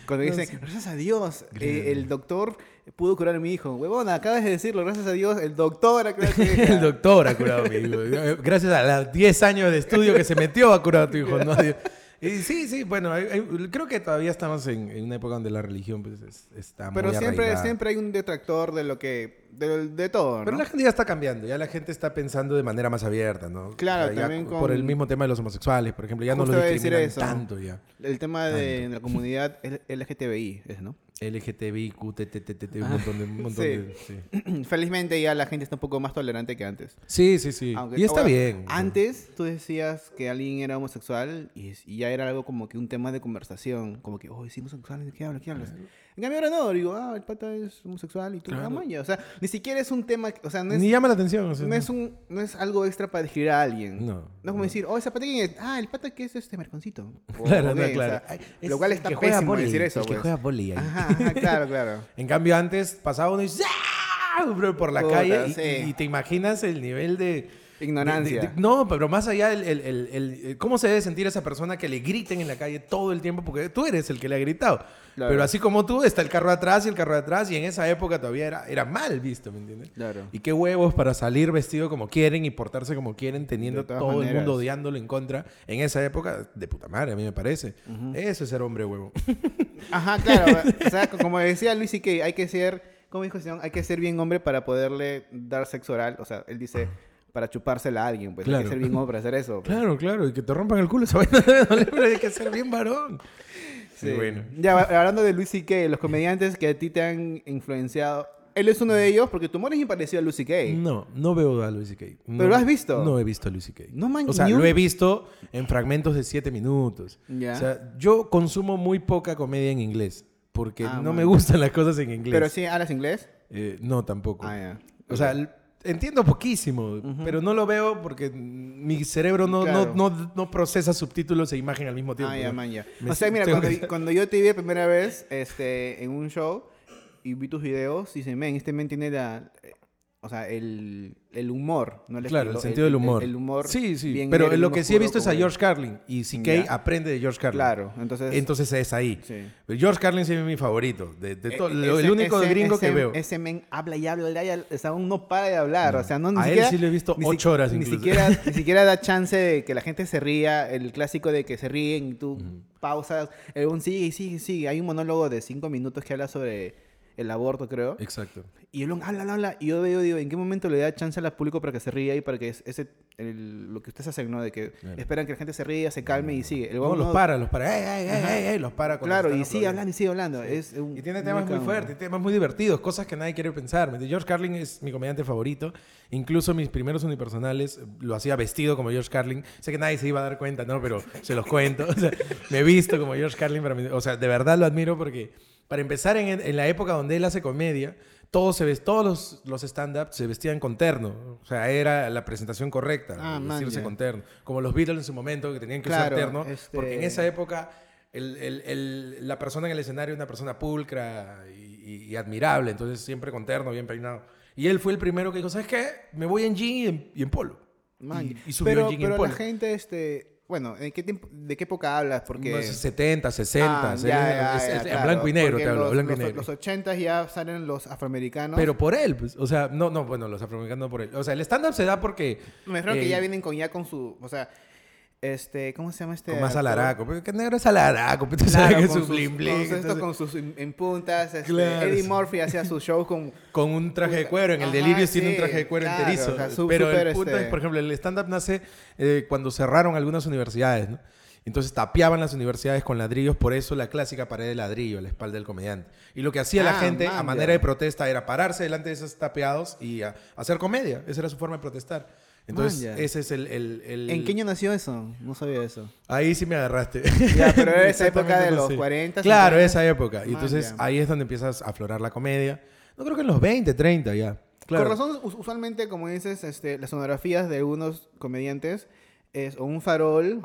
Cuando No, dicen, sí. gracias a Dios, eh, Gracias. el doctor pudo curar a mi hijo. Huevona, acabas de decirlo, gracias a Dios, el doctor ha curado a tu hija. El doctor ha curado a mi hijo. Gracias a los 10 años de estudio que se metió a curar a tu hijo. ¿no? Y sí, sí, bueno, hay- hay- creo que todavía estamos en, en una época donde la religión pues, es- está Pero muy siempre, arraigada. siempre hay un detractor de lo que, de, de todo, Pero ¿no? la gente ya está cambiando, ya la gente está pensando de manera más abierta, ¿no? Claro, ya también Por con- el mismo tema de los homosexuales, por ejemplo, ya no lo decir discriminan eso. tanto ya. El tema de la comunidad LGTBI, es, ¿no? LGTBI, QTTTT, un montón de... Un montón Sí. de sí. Felizmente ya la gente está un poco más tolerante que antes. sí, sí, sí. Aunque- y está ahora, bien. Antes tú decías que alguien era homosexual y, y ya era algo como que un tema de conversación. Como que, oh, sí, homosexual, ¿de qué hablas? ¿Qué hablas? En cambio ahora no, digo, ah, el pata es homosexual y tú, Claro. ah, ya. O sea, ni siquiera es un tema, o sea, no es, Ni llama la atención. o sea, no es, un, no es algo extra para describir a alguien. No, No es como no. decir, oh, ese pata quién es. Ah, el pata que es este merconcito. O- Claro, no, gay, o claro. sea, Ay, lo es cual está pésimo vóley, decir eso. El que pues. juega vóley ahí. Ajá, ajá, claro, claro. En cambio, antes pasaba uno y dice, ¡Ah! por la Puta, calle sí. y, y te imaginas el nivel de... Ignorancia. de- de- no, pero más allá, el, el- el- el- el- ¿cómo se debe sentir esa persona que le griten en la calle todo el tiempo? Porque tú eres el que le ha gritado. Claro. Pero así como tú, está el carro atrás y el carro atrás, y en esa época todavía era, era mal visto, ¿me entiendes? Claro. Y qué huevos para salir vestido como quieren y portarse como quieren, teniendo todo el mundo odiándolo en contra. En esa época, de puta madre, a mí me parece. Eso es ser hombre huevo. Ajá, claro. o sea, como decía Luis que hay que ser, como dijo hay que ser bien hombre para poderle dar sexo oral. O sea, él dice, para chupársela a alguien, pues hay Claro. que ser bien hombre para hacer eso. pues. Claro, claro, y que te rompan el culo esa vaina debe doler, pero hay que ser bien varón. Sí. Bueno. Ya, hablando de Luis C.K., los comediantes que a ti te han influenciado. Él es uno de ellos porque tu humor es bien parecido a Luis C.K. No, no veo a Luis C.K. No- ¿Pero lo has visto? No he visto a Luis C.K. No, man, O sea, lo he visto en fragmentos de siete minutos. Ya. O sea, yo consumo muy poca comedia en inglés porque Ah, no man. me gustan las cosas en inglés. Pero sí, ¿hablas inglés? Eh, no, tampoco. Ah, ya. O sea, entiendo poquísimo, pero no lo veo porque mi cerebro no, Claro. no, no, no procesa subtítulos e imagen al mismo tiempo. Ah, ya, man, ya. Me O sea, mira, cuando, que- cuando yo te vi la primera vez este, en un show y vi tus videos, dice, men, este men tiene la... eh, O sea, el, el humor, no el Claro, el estilo, sentido del humor. El, humor. Sí, sí. bien Pero lo que sí he visto es a George Carlin. Y CK aprende de George Carlin. Claro, entonces... Entonces es ahí. sí. George Carlin sí es mi favorito. De, de todo- Eh, lo- el ese- único ese- gringo que ese- veo. Ese men habla y habla, y habla, o sea, aún no para de hablar. O sea, no, ni A él sí lo he visto ocho horas Ni incluso. siquiera, ni siquiera da chance de que la gente se ría. El clásico de que se ríen y tú pausas. El un sigue, sigue, sigue. Hay un monólogo de cinco minutos que habla sobre el aborto, creo. Exacto. Y un habla, habla, habla. Y yo veo, digo, ¿en qué momento le da chance al público para que se ría y para que es- ese, el- lo que ustedes hacen, ¿no? De que esperan que la gente se ría, se calme y sigue. El No, los no- para, los para. ¡Ey, ey, ey, ey! Los para. Claro, y sigue hablando y sigue hablando. Es un- Y tiene temas muy cagón. fuertes, temas muy divertidos, cosas que nadie quiere pensar. George Carlin es mi comediante favorito. Incluso mis primeros unipersonales eh, lo hacía vestido como George Carlin. Sé que nadie se iba a dar cuenta, ¿no? Pero se los cuento. O sea, me he visto como George Carlin. Para mí. O sea, de verdad lo admiro porque, para empezar, en, en la época donde él hace comedia, todos, se ves, todos los, los stand-up se vestían con terno. O sea, era la presentación correcta, Ah, man, vestirse ya. con terno. Como los Beatles en su momento, que tenían que Claro, usar terno. este- Porque en esa época el- el- el- la persona en el escenario es una persona pulcra y, y- y admirable, entonces siempre con terno, bien peinado. Y él fue el primero que dijo, ¿sabes qué? Me voy en jean y en, y en polo. Man, y, subió pero, en jean y en pero polo. la gente, este, bueno, ¿en qué tiempo, ¿de qué época hablas? Porque... Unos 70, 60, Ah, ya, ya, es- ya, es- en claro, blanco y negro porque te hablo, los, blanco y negro. Los 80 ya salen los afroamericanos. Pero por él, pues, o sea, no, no, bueno, los afroamericanos no por él. O sea, el stand-up se da porque... me refiero que eh, ya vienen con ya con su, o sea, este, ¿cómo se llama este? Con más alaraco. Pero que negro es alaraco. Tú Claro, sabes que es con su sus- bling con bling. esto entonces- con sus en, en puntas, este, Claro, Eddie. Murphy hacía sus shows con con un traje de cuero. En el Ajá, Delirious tiene un traje de cuero claro, enterizo. o sea, su- Pero el punto este- es, por ejemplo, el stand-up nace eh, cuando cerraron algunas universidades, ¿no? Entonces tapiaban las universidades con ladrillos, por eso la clásica pared de ladrillo la espalda del comediante. Y lo que hacía la Ah, gente a man, manera de protesta era pararse delante de esos tapeados y a- hacer comedia. Esa era su forma de protestar. Entonces, ya. ese es el... el- el- ¿En qué año nació eso? No sabía eso. Ahí sí me agarraste. Ya, pero esa época de los sé. 40, Claro, 50. esa época. Y Man, entonces ahí es donde empiezas a aflorar la comedia. No creo que en los 20, 30 ya. Claro. Por razón, us- usualmente, como dices, este, las sonografías de algunos comediantes es o un farol,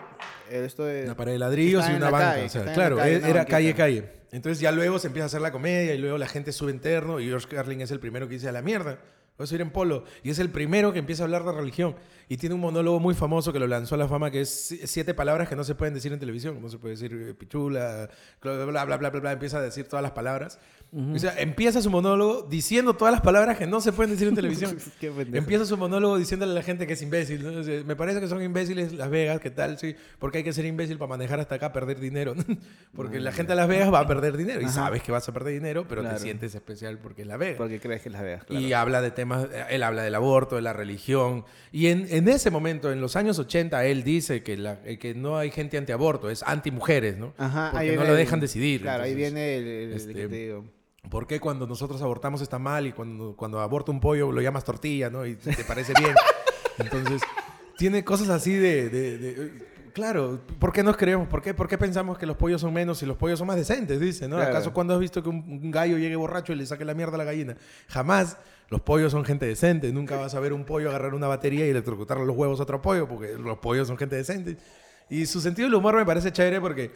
eh, esto de... Una pared de ladrillos y una banca. calle, o sea, claro, la calle, era calle, calle. Entonces ya luego se empieza a hacer la comedia y luego la gente sube en terno y George Carlin es el primero que dice a la mierda. Voy a subir en polo. Y es el primero que empieza a hablar de religión. Y tiene un monólogo muy famoso que lo lanzó a la fama que es si- siete palabras que no se pueden decir en televisión. No se puede decir eh, pichula, bla, bla, bla, bla, bla, bla. Empieza a decir todas las palabras. O sea, empieza su monólogo diciendo todas las palabras que no se pueden decir en televisión. Qué. Empieza su monólogo diciéndole a la gente que es imbécil. ¿no? O sea, me parece que son imbéciles Las Vegas, ¿qué tal? Sí, porque hay que ser imbécil para manejar hasta acá, perder dinero. porque la gente de Las Vegas va a perder dinero y sabes que vas a perder dinero, pero Claro. te sientes especial porque es Las Vegas. Porque crees que las veas, Y habla de temas eh, él habla del aborto, de la religión, y en, en ese momento, en los años 80, él dice que, la, eh, que no hay gente antiaborto, es anti-mujeres, ¿no? Ajá, Porque no lo dejan decidir. Claro, ahí viene el, el- el este, que te digo. ¿Por qué cuando nosotros abortamos está mal y cuando, cuando aborta un pollo lo llamas tortilla, ¿no? Y te parece bien. Entonces, tiene cosas así de... de- de- claro, ¿por qué nos creemos? ¿Por qué, ¿Por qué pensamos que los pollos son menos y los pollos son más decentes? Dice, ¿no? Claro. ¿Acaso cuando has visto que un, un gallo llegue borracho y le saque la mierda a la gallina? Jamás. Los pollos son gente decente. Nunca vas a ver un pollo agarrar una batería y electrocutarle los huevos a otro pollo porque los pollos son gente decente. Y su sentido del humor me parece chévere porque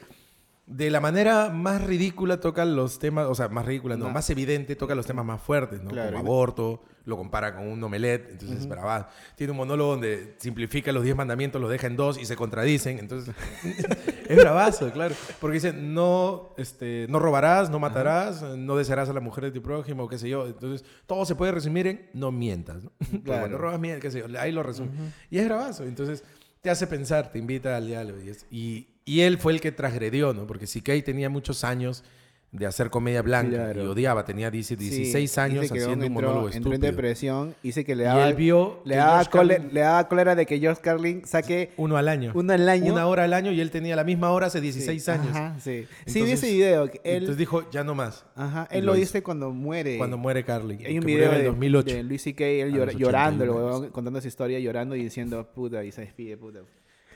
de la manera más ridícula toca los temas, o sea, más ridícula, no, No. más evidente toca los temas más fuertes, ¿no? Claro. Como aborto, lo compara con un omelette, entonces es bravazo. Tiene un monólogo donde simplifica los 10 mandamientos, los deja en dos y se contradicen, entonces es bravazo, claro. Porque dice, no, este, no robarás, no matarás, no desearás a la mujer de tu prójimo, qué sé yo. Entonces, todo se puede resumir en no mientas, ¿no? Claro. Cuando robas, mientes, qué sé yo, ahí lo resume. Y es bravazo, entonces te hace pensar, te invita al diálogo. Y, es- y, y él fue el que transgredió, ¿no? Porque CK tenía muchos años de hacer comedia blanca Claro. y odiaba, tenía 10 Sí, 16 dice años haciendo un entró- monólogo entró en estúpido. depresión, dice que le Y daba, él vio le daba, Carlin- le daba cólera de que George Carlin saque Uno al año. uno al año. Una hora al año y él tenía la misma hora hace 16 Sí, años. Ajá, sí. sí, vi Entonces- ese video. Él, Entonces dijo, ya no más. ajá, y él lo dice cuando muere. Cuando muere Carlin. Hay un video en de, el 2008. de Luis C.K. él 81 llorando, el años. huevón, contando esa historia, llorando y diciendo, puta, y se despide, puta.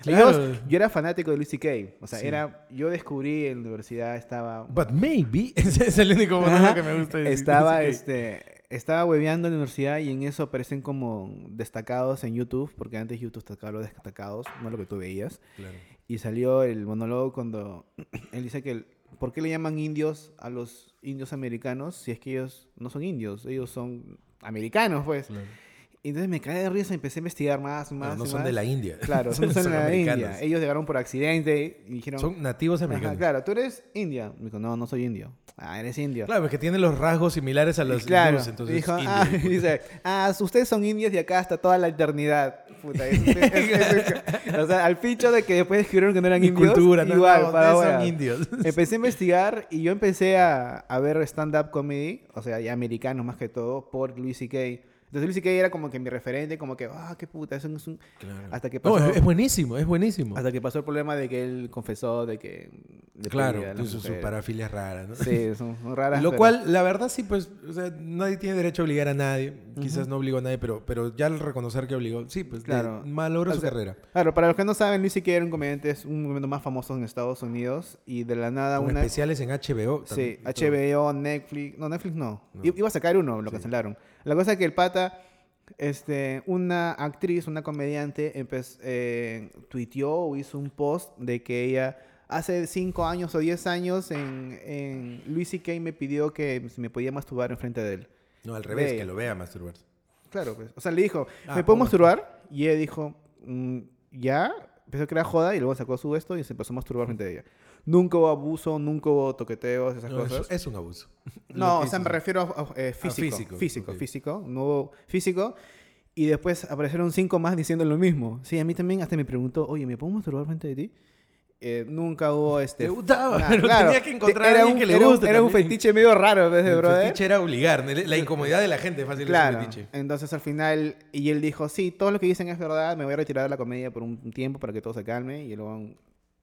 Claro. Yo, yo era fanático de Luis C.K. O sea, Sí. era, yo descubrí en la universidad, estaba... But maybe. Ese es el único monólogo Ajá, que me gusta. de estaba, este, estaba hueveando en la universidad y en eso aparecen como destacados en YouTube, porque antes YouTube sacaba los destacados, no lo que tú veías. Claro. Y salió el monólogo cuando él dice que, el- ¿por qué le llaman indios a los indios americanos si es que ellos no son indios? Ellos son americanos, pues. Claro. Y entonces me caí de risa y empecé a investigar más, más. Pero no y son más. de la India. Claro, son, son de la americanos. India. Ellos llegaron por accidente y dijeron... Son nativos "Ajá, americanos. claro, tú eres india. Me dijo, no, no soy indio. Ah, eres indio. Claro, porque tiene los rasgos similares a los Claro, hindús, entonces dijo, indio, ah, dice, ah, ustedes son indios y acá hasta toda la eternidad. Puta, es- es- es- o sea, al pincho de que después descubrieron que no eran Mi indios. cultura, igual, no, para son indios. Empecé a investigar y yo empecé a, a ver stand-up comedy, o sea, ya americanos más que todo, por Louis C.K. Entonces Louis C.K. era como que mi referente, como que, ah, qué puta, eso no es un... Hasta que No, pasó, es, es buenísimo, es buenísimo. hasta que pasó el problema de que él confesó de que... le claro, sus, mujeres. parafilias raras, ¿no? Sí, son, son raras. Lo pero- cual, la verdad, sí, pues, o sea, nadie tiene derecho a obligar a nadie. Quizás no obligó a nadie, pero, pero ya al reconocer que obligó, sí, pues, Claro. claro. malogró su sea, carrera. Claro, para los que no saben, Luis C.K. era un comediante, es un comediante más famoso en Estados Unidos y de la nada Con una... especiales en HBO. Sí, también. HBO, Netflix... No, Netflix no. No. Iba a sacar uno, lo Sí. cancelaron. La cosa es que el pata, este, una actriz, una comediante, empe- eh, tuiteó o hizo un post de que ella hace 5 años o 10 años en, en Luis C.K. me pidió que si me podía masturbar enfrente de él. No, al revés, que lo vea masturbarse. Claro, pues. O sea, le dijo, Ah, ¿me puedo masturbar? Y ella dijo, "Mm, ya. Empezó a crear joda y luego sacó su esto y se empezó a masturbar frente a ella. Nunca hubo abuso, nunca hubo toqueteos, esas No, es, cosas. es un abuso. No, o sea, me refiero a, a, eh, físico, físico, físico. ok. Físico, No hubo físico. Y después aparecieron cinco más diciendo lo mismo. Sí, a mí también hasta me preguntó, oye, ¿me puedo masturbar frente de ti? Eh, nunca hubo este... Le gustaba, Nah, pero claro, tenía que encontrar a era alguien un- que le era un- guste Era un fetiche medio raro, ¿ves, de El brother? fetiche era obligar. La incomodidad de la gente es fácil Claro. ese fetiche. Entonces al final, y él dijo, sí, todo lo que dicen es verdad, me voy a retirar de la comedia por un tiempo para que todo se calme. Y luego,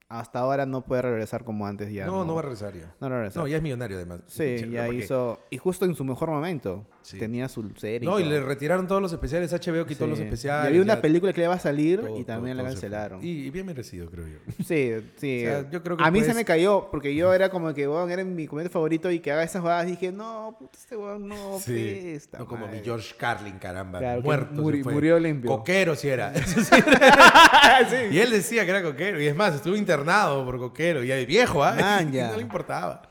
hasta ahora no puede regresar como antes ya. no, no va a regresar ya. No regresa. No, ya es millonario además. Sí, ya hizo... Y justo en su mejor momento. Sí. Tenía su serie. No, y le retiraron todos los especiales. HBO quitó Sí. los especiales. Y había una ya película que le iba a salir todo- y también todo- la cancelaron. Y, y bien merecido, creo yo. Sí, sí. O sea, yo creo que a mí se me cayó porque yo era como que, weón, era mi comediante favorito y que haga esas jugadas. dije, no, puta, este weón no, Sí. pues, esta No como mi madre". George Carlin, caramba. Claro, muerto. muri- murió limpio. Coquero si era. Sí. Y él decía que era coquero. Y es más, estuvo internado por coquero. Y viejo, ¿ah? Man, ya. no le importaba.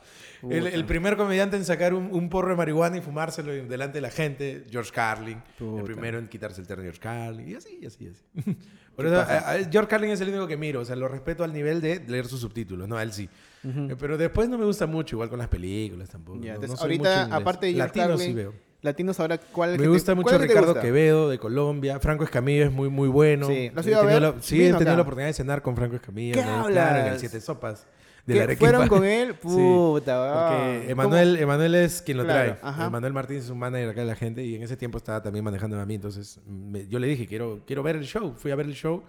El, el primer comediante en sacar un, un porro de marihuana y fumárselo delante de la gente, George Carlin. Puta. El primero en quitarse el terno, George Carlin. Y así, y así, y así. Por eso, a- a- George Carlin es el único que miro. O sea, lo respeto al nivel de leer sus subtítulos. No, a él sí. Eh, Pero después no me gusta mucho, igual con las películas tampoco. Ya, no- entonces, no soy mucho ahorita, aparte de George Latinos Carlin, sí veo. Latinos ahora, ¿cuál Me te- gusta mucho Ricardo gusta? Quevedo de Colombia. Franco Escamilla es muy, muy bueno. Sí, ¿lo He tenido ver? la- sí, he tenido la oportunidad de cenar con Franco Escamilla. ¿Qué vez, Claro, en el? Siete Sopas. de ¿Qué? la Arequipa. ¿Fueron con él? Sí, Puta, weón. Porque Emanuel, Emanuel es quien lo Claro, trae. ajá. Emanuel Martínez es un manager acá de la gente y en ese tiempo estaba también manejando a mí. Entonces me- yo le dije, quiero, quiero ver el show. Fui a ver el show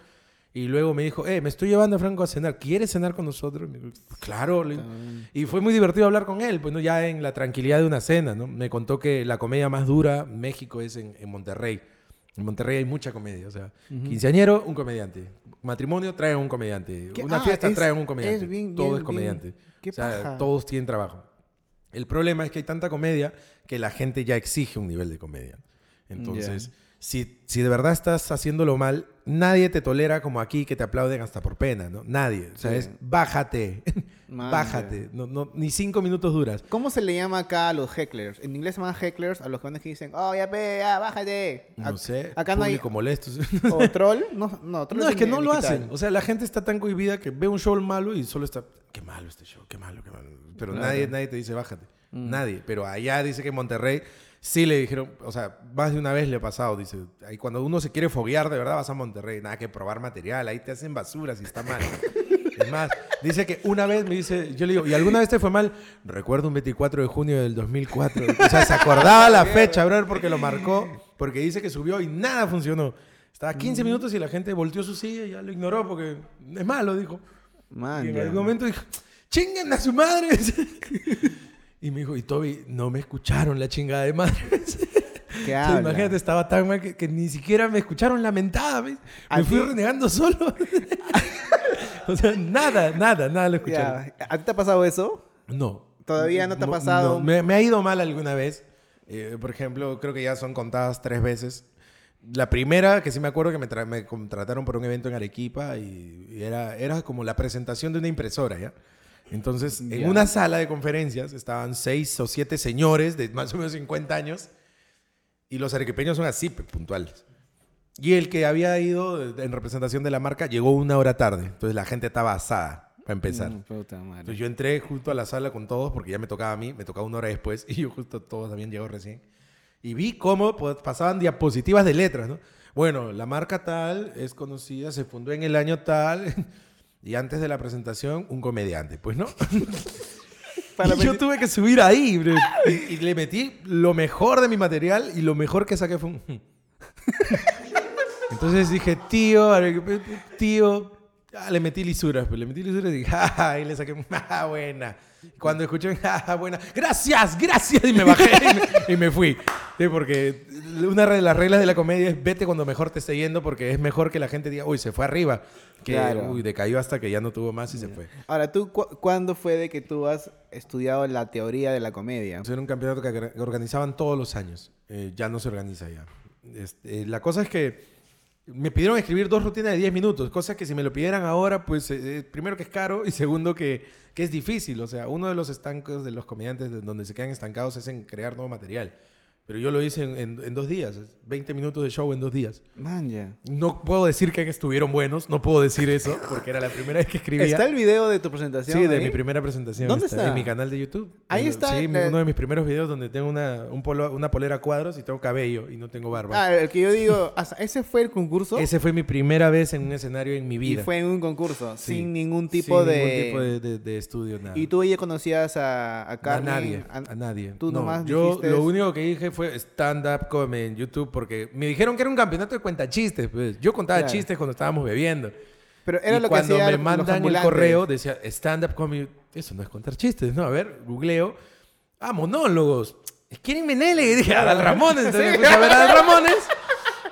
y luego me dijo, eh, me estoy llevando a Franco a cenar. ¿Quieres cenar con nosotros? Dijo, claro. Y fue muy divertido hablar con él, pues ¿no? ya en la tranquilidad de una cena. ¿no? Me contó que la comedia más dura en México es en, en Monterrey. En Monterrey hay mucha comedia. O sea, quinceañero, un comediante. Matrimonio, traen un comediante. ¿Qué? Una Ah, fiesta, es- traen un comediante. es bien- Todo bien- es comediante. Qué o sea, paja. todos tienen trabajo. El problema es que hay tanta comedia que la gente ya exige un nivel de comedia. Entonces, si, si de verdad estás haciéndolo mal, nadie te tolera como aquí que te aplauden hasta por pena, ¿no? Nadie. O sea, es bájate. Bájate. No, no, ni cinco minutos duras. ¿Cómo se le llama acá a los hecklers? En inglés se llaman hecklers a los jóvenes que dicen, oh, ya pe, ya, bájate. No sé. Acá no hay... molesto. ¿O troll? No, no, troll No, es que no lo digital. hacen. O sea, la gente está tan cohibida que ve un show malo y solo está, qué malo este show, qué malo, qué malo. Pero Claro. nadie, nadie te dice, bájate. Mm. Nadie. Pero allá dice que en Monterrey sí le dijeron, o sea, más de una vez le ha pasado, dice, ahí cuando uno se quiere foguear de verdad vas a Monterrey, nada que probar material, ahí te hacen basura si está mal. Es más, dice que una vez me dice, yo le digo, ¿y alguna vez te fue mal? Recuerdo un 24 de junio del 2004. O sea, se acordaba la fecha, bro, porque lo marcó, porque dice que subió y nada funcionó. Estaba 15 minutos y la gente volteó su silla y ya lo ignoró porque es malo, dijo. Man, y en algún momento dijo, chinguen a su madre. y me dijo, y Toby, no me escucharon la chingada de madre. ¿Qué O sea, imagínate, estaba tan mal que, que ni siquiera me escucharon lamentada. ¿ves? ¿A Me fui renegando solo. o sea, nada, nada, nada lo escucharon. ¿A ti te ha pasado eso? No. ¿Todavía no te ha pasado? no. Me, me ha ido mal alguna vez. Eh, por ejemplo, creo que ya son contadas tres veces. La primera, que sí me acuerdo que me, me contrataron por un evento en Arequipa y, y era, era como la presentación de una impresora, ¿ya? Entonces, en una sala de conferencias estaban seis o siete señores de más o menos 50 años y los arequipeños son así, puntuales. Y el que había ido en representación de la marca llegó una hora tarde. Entonces la gente estaba asada para empezar. Mm. Entonces yo entré justo a la sala con todos porque ya me tocaba a mí, me tocaba una hora después y yo justo todos habían llegado recién. Y vi cómo pues, pasaban diapositivas de letras, ¿no? Bueno, la marca tal es conocida, se fundó en el año tal y antes de la presentación un comediante, pues no. Para y yo tuve que subir ahí bro. y, y le metí lo mejor de mi material y lo mejor que saqué fue un... Entonces dije, tío, tío, ah, le metí lisuras, pues le metí lisuras y dije, ja, y le saqué, ah, buena. Cuando escuché, ah, buena, gracias, gracias, y me bajé y me, y me fui. Sí, porque una de las reglas de la comedia es vete cuando mejor te esté yendo, porque es mejor que la gente diga, uy, se fue arriba, que, Claro. uy, decayó hasta que ya no tuvo más y se fue. Ahora, ¿tú cu- cuándo fue de que tú has estudiado la teoría de la comedia? Era un campeonato que organizaban todos los años. Eh, ya no se organiza ya. Este, eh, la cosa es que me pidieron escribir dos rutinas de 10 minutos, cosa que si me lo pidieran ahora, pues eh, eh, primero que es caro y segundo que, que es difícil. O sea, uno de los estancos de los comediantes de donde se quedan estancados es en crear nuevo material. Pero yo lo hice en, en- en dos días, 20 minutos de show en dos días. Man, ya. No puedo decir que estuvieron buenos, no puedo decir eso, porque era la primera vez que escribía. ¿Está el video de tu presentación? Sí, de ahí? mi primera presentación. ¿Dónde está? En mi canal de YouTube. Ahí En- está, Sí, eh. uno de mis primeros videos donde tengo una, un polo- una polera a cuadros y tengo cabello y no tengo barba. Ah, el que yo digo, hasta- ¿ese fue el concurso? Ese fue mi primera vez en un escenario en mi y vida. fue en un concurso, Sí. sin ningún tipo Sin de... ningún tipo de, de- de estudio, nada. Y tú ya conocías a, a a Carmen. nadie, a- a nadie. tú No, nomás yo dijiste- lo único que dije fue stand-up comedy en YouTube porque me dijeron que era un campeonato de cuentachistes. Pues. Yo contaba Claro. chistes cuando estábamos bebiendo. Pero era y lo que cuando me mandan el correo decía stand-up comedy. Eso no es contar chistes, ¿no? A ver, googleo. Ah, monólogos. ¿Quieren Menele? Y dije, Adal Ramones. Entonces puse a ver Adal Ramones.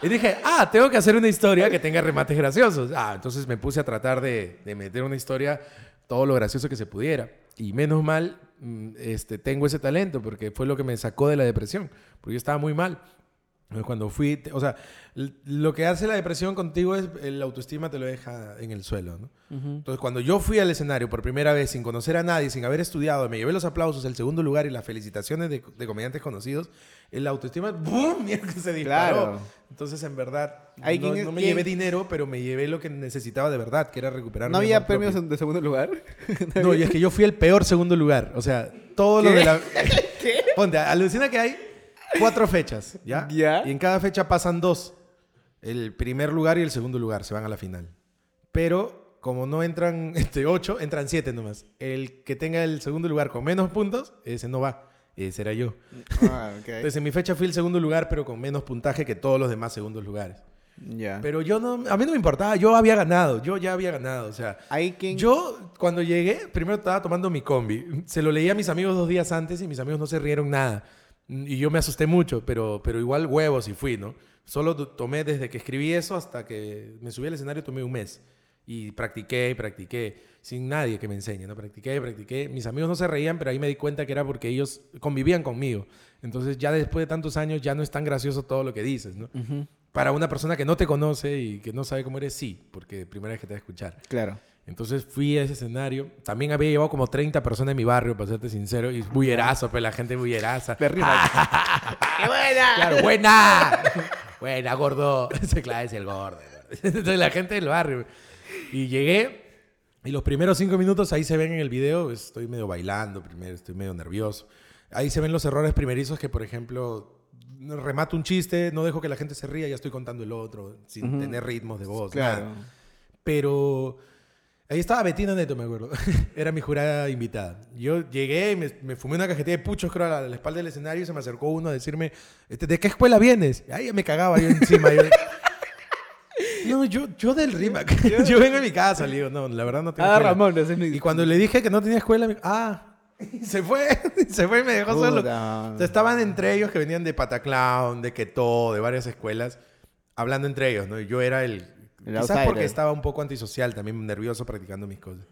Y dije, ah, tengo que hacer una historia que tenga remates graciosos. Ah, entonces me puse a tratar de, de meter una historia todo lo gracioso que se pudiera. Y menos mal, este, tengo ese talento porque fue lo que me sacó de la depresión. Porque yo estaba muy mal. Cuando fui, o sea, lo que hace la depresión contigo es el autoestima te lo deja en el suelo, ¿no? Entonces, cuando yo fui al escenario por primera vez sin conocer a nadie, sin haber estudiado, me llevé los aplausos, el segundo lugar y las felicitaciones de, de comediantes conocidos, el autoestima ¡boom! Mierda, se disparó. Claro. Entonces, en verdad, no, no me llevé dinero, pero me llevé lo que necesitaba de verdad, que era recuperar ¿No mi había amor premios propio. de segundo lugar? No, y es que yo fui el peor segundo lugar. O sea, todo lo ¿Qué? de la... Ponte, alucina que hay cuatro fechas, ¿ya? Ya. Y en cada fecha pasan dos. El primer lugar y el segundo lugar se van a la final. Pero como no entran este, ocho, entran siete nomás. El que tenga el segundo lugar con menos puntos, ese no va. Ese era yo. Ah, ok. Entonces en mi fecha fui el segundo lugar, pero con menos puntaje que todos los demás segundos lugares. ya. Pero yo no, a mí no me importaba, yo había ganado, yo ya había ganado, o sea, yo cuando llegué, primero estaba tomando mi combi, se lo leí a mis amigos dos días antes y mis amigos no se rieron nada. Y yo me asusté mucho, pero, pero igual huevos y fui, ¿no? Solo tomé desde que escribí eso hasta que me subí al escenario, tomé un mes. Y practiqué y practiqué, sin nadie que me enseñe, ¿no? Practiqué practiqué. Mis amigos no se reían, pero ahí me di cuenta que era porque ellos convivían conmigo. Entonces ya después de tantos años ya no es tan gracioso todo lo que dices, ¿no? Para una persona que no te conoce y que no sabe cómo eres, sí, porque primera vez que te va a escuchar. Claro. Entonces fui a ese escenario. También había llevado como 30 personas en mi barrio, para serte sincero. Y bullerazo, pues la gente bulleraza. De. ¡Qué buena! Claro, buena. buena, gordo. Ese claro es el gordo. Entonces la gente del barrio. Y llegué. Y los primeros cinco minutos ahí se ven en el video. Estoy medio bailando primero, estoy medio nervioso. Ahí se ven los errores primerizos que, por ejemplo, remato un chiste, no dejo que la gente se ría, ya estoy contando el otro, sin Ujú. tener ritmos de voz. Claro. nada. Pero ahí estaba Betina Neto, me acuerdo. Era mi jurada invitada. Yo llegué me, me fumé una cajetilla de puchos, creo, a la, a la espalda del escenario y se me acercó uno a decirme, este, ¿de qué escuela vienes? Y ahí me cagaba yo encima. yo- no, yo, yo del RIMAC. yo vengo de mi casa, le digo, no, la verdad no tengo Ah, escuela". Ramón, ese es mi... Y cuando le dije que no tenía escuela, me dijo, ah, y se fue, se fue y me dejó solo. Puta. Estaban entre ellos que venían de Pataclown, de Queto, de varias escuelas, hablando entre ellos, ¿no? Y yo era el... El quizás outsider. porque estaba un poco antisocial, también nervioso practicando mis cosas.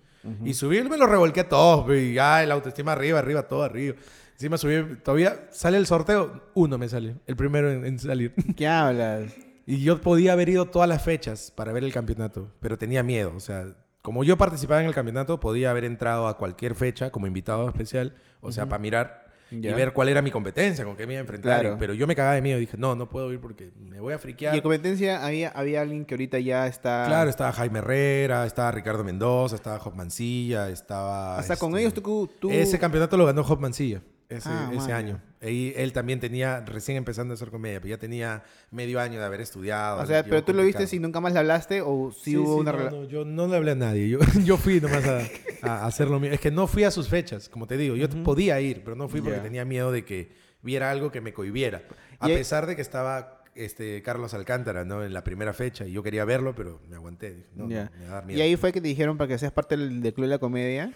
Y subí y me lo revolqué a todos, y ya el autoestima arriba, arriba, todo arriba. Encima subí, todavía sale el sorteo, uno me salió, el primero en, en salir. ¿Qué hablas? Y yo podía haber ido todas las fechas para ver el campeonato, pero tenía miedo. O sea, como yo participaba en el campeonato, podía haber entrado a cualquier fecha como invitado especial, o sea, para mirar Ya. y ver cuál era mi competencia, con qué me iba a enfrentar. Claro. Pero yo me cagaba de miedo, dije, no, no puedo ir porque me voy a friquear. Y en competencia había, había alguien que ahorita ya está... Claro, estaba Jaime Herrera, estaba Ricardo Mendoza, estaba Job Mancilla, estaba... O sea, con este, ellos tú... tú... Ese campeonato lo ganó Job Mancilla ese, Ah, ese año. Y él también tenía, recién empezando a hacer comedia, pero ya tenía medio año de haber estudiado. O sea, pero tú lo viste si nunca más le hablaste o si Sí, hubo sí, una no, relación... no, yo no le hablé a nadie. Yo, yo fui nomás a, a hacer lo mío. Es que no fui a sus fechas, como te digo. Yo podía ir, pero no fui porque Ya. tenía miedo de que viera algo que me cohibiera. A Y pesar de que estaba este, Carlos Alcántara ¿no? en la primera fecha y yo quería verlo, pero me aguanté. Dije, no, Ya. me va a dar miedo. Y ahí fue que te dijeron para que seas parte del, del Club de la Comedia.